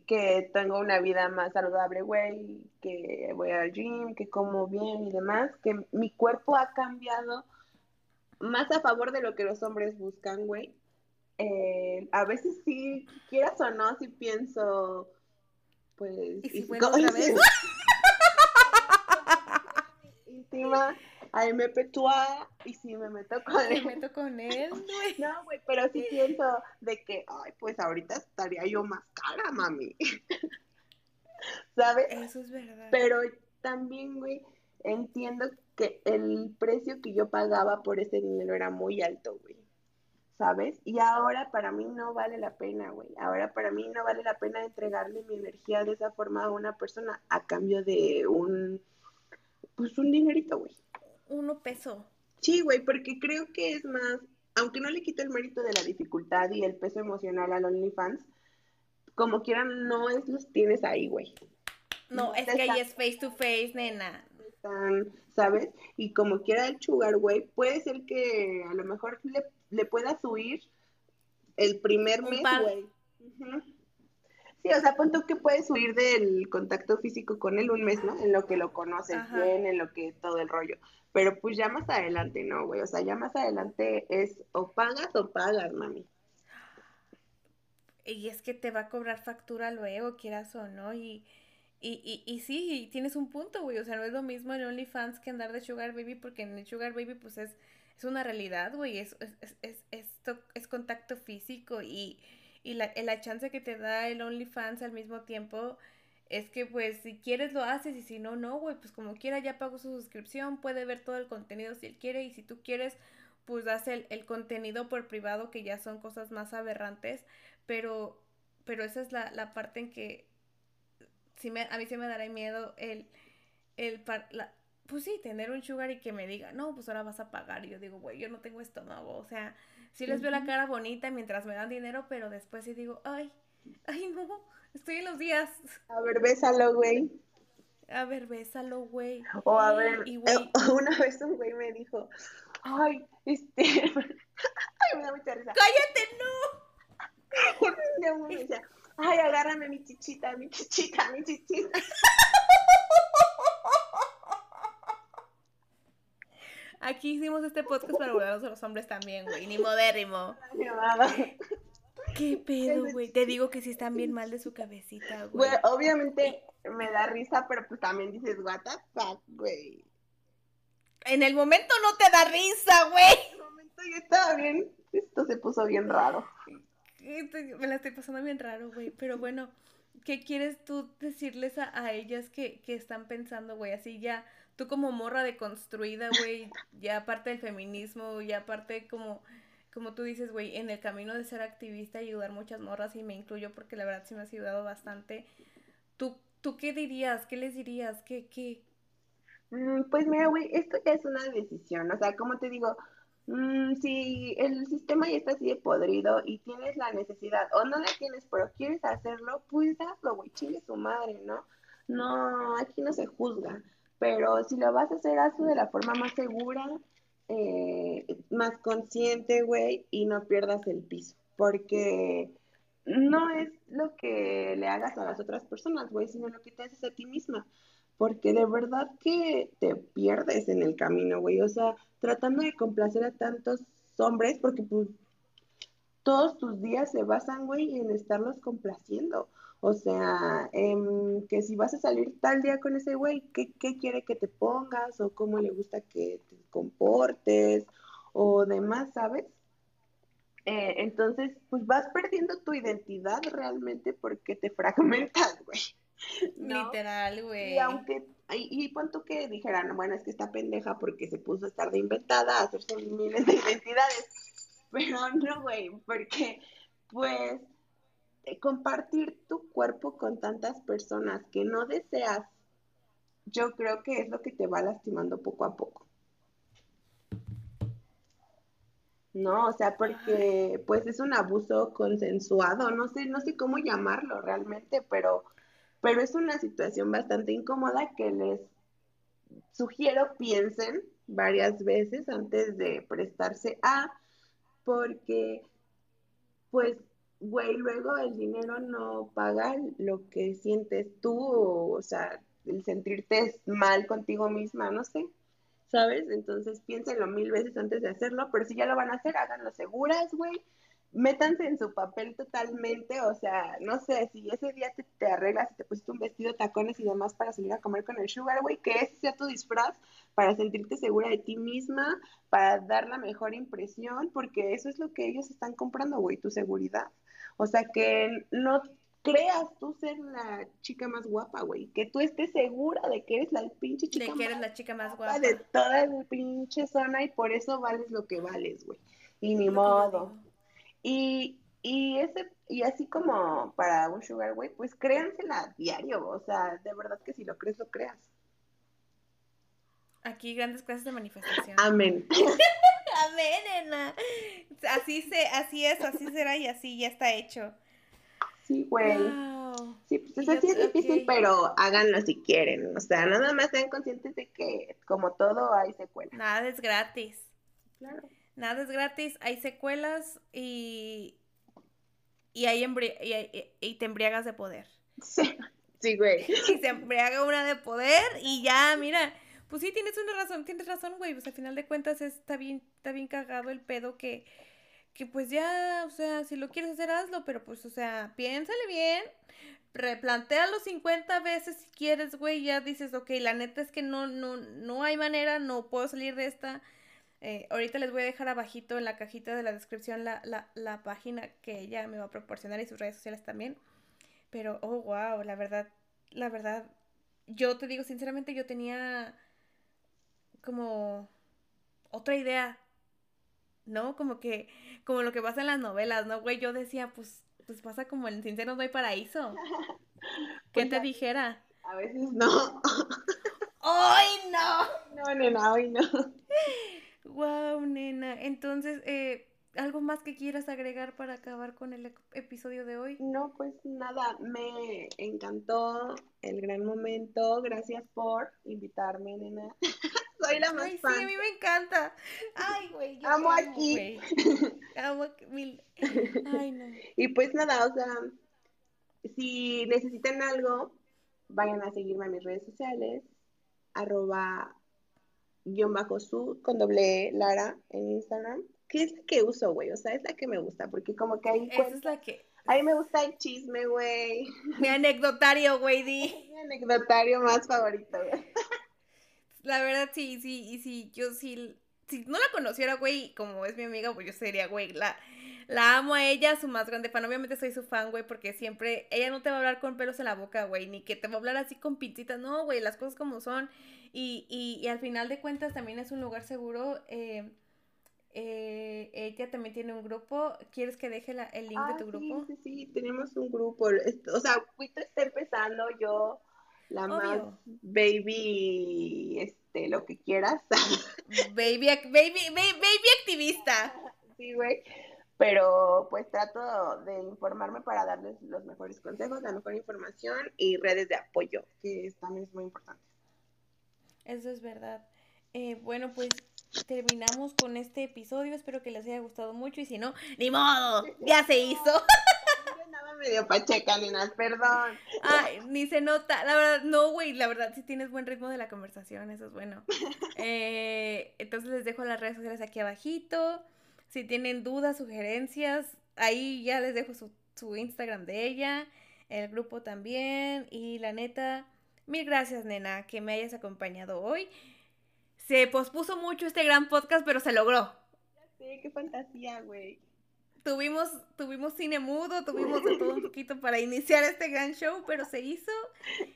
que tengo una vida más saludable, güey, que voy al gym, que como bien y demás, que mi cuerpo ha cambiado más a favor de lo que los hombres buscan, güey. Eh, a veces sí, quieras o no, sí pienso, pues... ¿Y si fue otra vez? íntima, ahí me petúa y si me meto con él. Me meto con él, güey. No, güey, pero sí pienso de que, ay, pues ahorita estaría yo más cara, mami. ¿Sabes? Eso es verdad. Pero también, güey, entiendo que el precio que yo pagaba por ese dinero era muy alto, güey. ¿Sabes? Y ahora para mí no vale la pena, güey. Ahora para mí no vale la pena entregarle mi energía de esa forma a una persona a cambio de un, pues un dinerito, güey. Uno peso. Sí, güey, porque creo que es más, aunque no le quito el mérito de la dificultad y el peso emocional al OnlyFans, como quieran, no es los tienes ahí, güey. No, es que ahí es face to face, nena. ¿sabes? Y como quiera el sugar, güey, puede ser que a lo mejor le, le pueda subir el primer mes, güey. Sí, o sea, punto que puedes subir del contacto físico con él un mes, ¿no? En lo que lo conoces bien, en lo que todo el rollo. Pero pues ya más adelante, no, güey. O sea, ya más adelante es o pagas o pagas, mami. Y es que te va a cobrar factura luego, quieras o no. Y, y, y, y sí, tienes un punto, güey. O sea, no es lo mismo en OnlyFans que andar de Sugar Baby, porque en el Sugar Baby, pues es, es una realidad, güey. Es, es, es, es, es contacto físico y y la, la chance que te da el OnlyFans al mismo tiempo es que pues si quieres lo haces y si no, no, güey, pues como quiera ya pagó su suscripción, puede ver todo el contenido si él quiere y si tú quieres, pues hace el, contenido por privado que ya son cosas más aberrantes, pero, pero esa es la, la parte en que si me, a mí se me dará miedo el, el la, pues sí, tener un sugar y que me diga, no, pues ahora vas a pagar. Y yo digo, güey, yo no tengo estómago, o sea, sí les veo la cara bonita mientras me dan dinero, pero después sí digo, ay, ay, no, estoy en los días. A ver, bésalo, güey. A ver, bésalo, güey. O a ver, y, eh, una vez un güey me dijo, ay, este, ay, me da mucha risa. ¡Cállate, no! me decía, ay, agárrame mi chichita, mi chichita, mi chichita. Aquí hicimos este podcast para burlarnos a los hombres también, güey. Ni modérrimo. ¿Qué pedo, güey? Te digo que sí están bien mal de su cabecita, güey. Güey, obviamente me da risa, pero pues también dices, what the fuck, güey. En el momento no te da risa, güey. En el momento yo estaba bien. Esto se puso bien raro. Me la estoy pasando bien raro, güey. Pero bueno, ¿qué quieres tú decirles a, a ellas que, que están pensando, güey? Así ya tú como morra deconstruida, güey, ya aparte del feminismo, ya aparte como, como tú dices, güey, en el camino de ser activista y ayudar muchas morras, y me incluyo porque la verdad sí me has ayudado bastante, ¿tú, tú qué dirías? ¿Qué les dirías? ¿Qué, qué? Mm, pues mira, güey, esto ya es una decisión, o sea, como te digo, mm, si el sistema ya está así de podrido y tienes la necesidad, o no la tienes, pero quieres hacerlo, pues hazlo, güey, chingue su madre, ¿no? No, aquí no se juzga pero si lo vas a hacer, hazlo de la forma más segura, eh, más consciente, güey, y no pierdas el piso, porque no es lo que le hagas a las otras personas, güey, sino lo que te haces a ti misma, porque de verdad que te pierdes en el camino, güey, o sea, tratando de complacer a tantos hombres, porque pues todos tus días se basan, güey, en estarlos complaciendo. O sea, em, que si vas a salir tal día con ese güey, ¿qué, quiere que te pongas? ¿O cómo le gusta que te comportes? O demás, ¿sabes? Eh, entonces, pues vas perdiendo tu identidad realmente porque te fragmentas, güey. Literal, güey. Y aunque, y, y que dijeran, bueno, es que está pendeja porque se puso a estar de inventada, a hacerse miles de identidades. Pero no, güey, porque, pues, eh, compartir tu cuerpo con tantas personas que no deseas, yo creo que es lo que te va lastimando poco a poco. No, o sea, porque pues es un abuso consensuado, no sé, no sé cómo llamarlo realmente, pero, pero es una situación bastante incómoda que les sugiero piensen varias veces antes de prestarse a, porque pues güey, luego el dinero no paga lo que sientes tú, o, sea, el sentirte mal contigo misma, no sé. ¿sabes? Entonces piénsenlo mil veces antes de hacerlo, pero si ya lo van a hacer, háganlo seguras, güey. Métanse en su papel totalmente, o sea, no sé, si ese día te, te arreglas y te pusiste un vestido, tacones y demás para salir a comer con el sugar, güey, que ese sea tu disfraz para sentirte segura de ti misma, para dar la mejor impresión, porque eso es lo que ellos están comprando, güey, tu seguridad. O sea, que no creas tú ser la chica más guapa, güey. Que tú estés segura de que eres la pinche chica de que eres la chica más guapa. de toda la pinche zona y por eso vales lo que vales, güey. Y ni modo. Y, y ese y así como para un sugar, güey, pues créansela diario, o sea, de verdad que si lo crees, lo creas. Aquí grandes clases de manifestación. Amén. Amén, nena. Así se, así es, así será y así ya está hecho. Sí, güey. Sí, pues eso sí es difícil, pero háganlo si quieren. O sea, nada más sean conscientes de que, como todo, hay secuelas. Nada es gratis. Claro. Nada es gratis, hay secuelas y. Y, hay y, y, te embriagas de poder. Sí, sí, güey. Y se embriaga una de poder y ya, mira. Pues sí, tienes una razón, tienes razón, güey. Pues al final de cuentas está bien, está bien cagado el pedo que que pues ya, o sea, si lo quieres hacer, hazlo, pero pues, o sea, piénsale bien, replantéalo 50 veces si quieres, güey, ya dices, ok, la neta es que no, no, no hay manera, no puedo salir de esta. Eh, ahorita les voy a dejar abajito en la cajita de la descripción la, la, la página que ella me va a proporcionar y sus redes sociales también. Pero, oh, wow, la verdad, la verdad, yo te digo sinceramente, yo tenía como otra idea ¿no? Como que, como lo que pasa en las novelas, ¿no, güey? Yo decía, pues, pues pasa como en Sinceros no hay paraíso. ¿Qué te dijera? A veces no. ¡Ay, no! No, nena, hoy no. Wow, nena. Entonces, eh, ¿algo más que quieras agregar para acabar con el episodio de hoy? No, pues nada, me encantó el gran momento. Gracias por invitarme, nena. Soy la más Ay, Sí, a mí me encanta. Ay, güey. Amo aquí. Amo mil. Ay, no. Y pues nada, o sea, si necesitan algo, vayan a seguirme a mis redes sociales, arroba guion bajo su con doble e, Lara en Instagram, que es la que uso, güey, o sea, es la que me gusta, porque como que ahí... Esa es la que... A mí me gusta el chisme, güey. Mi anecdotario, güey, di. Mi anecdotario más favorito, güey. La verdad, sí, sí, y sí, yo sí, si no la conociera, güey, como es mi amiga, pues yo sería, güey, la, la amo a ella, su más grande fan. Obviamente soy su fan, güey, porque siempre, ella no te va a hablar con pelos en la boca, güey, ni que te va a hablar así con pintitas, no, güey, las cosas como son. Y, y, y al final de cuentas también es un lugar seguro. Eh, eh, ella también tiene un grupo. ¿Quieres que deje la, el link de tu grupo? Sí, sí, sí, tenemos un grupo. O sea, Wito está empezando, yo la más Obvio. baby, este, lo que quieras. Baby, baby, baby, baby activista. sí, güey. Pero pues trato de informarme para darles los mejores consejos, la mejor información y redes de apoyo, que es- también es muy importante. Eso es verdad. Eh, bueno, pues terminamos con este episodio. Espero que les haya gustado mucho y si no, ni modo, ya se hizo. Andaba medio pacheca, nenas, perdón. Ay, ni se nota. La verdad, no, güey, la verdad sí tienes buen ritmo de la conversación, eso es bueno. Eh, entonces les dejo las redes sociales aquí abajito. Si tienen dudas, sugerencias, ahí ya les dejo su, su Instagram de ella, el grupo también. Y la neta, mil gracias, nena, que me hayas acompañado hoy. Se pospuso mucho este gran podcast, pero se logró. Sí, qué fantasía, güey. Tuvimos, tuvimos cine mudo, tuvimos de todo un poquito para iniciar este gran show, pero se hizo.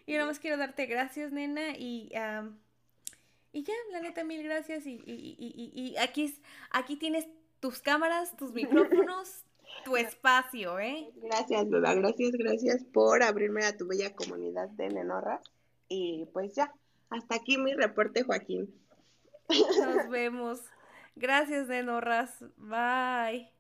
Y nada más quiero darte gracias, nena. Y, am, y ya, la neta, mil gracias. Y, y, y, y, y aquí, es- aquí tienes tus cámaras, tus micrófonos, tu espacio, ¿eh? Gracias, Lola, gracias, gracias por abrirme a tu bella comunidad de nenorras. Y pues ya, hasta aquí mi reporte, Joaquín. Nos vemos. Gracias, nenorras. Bye.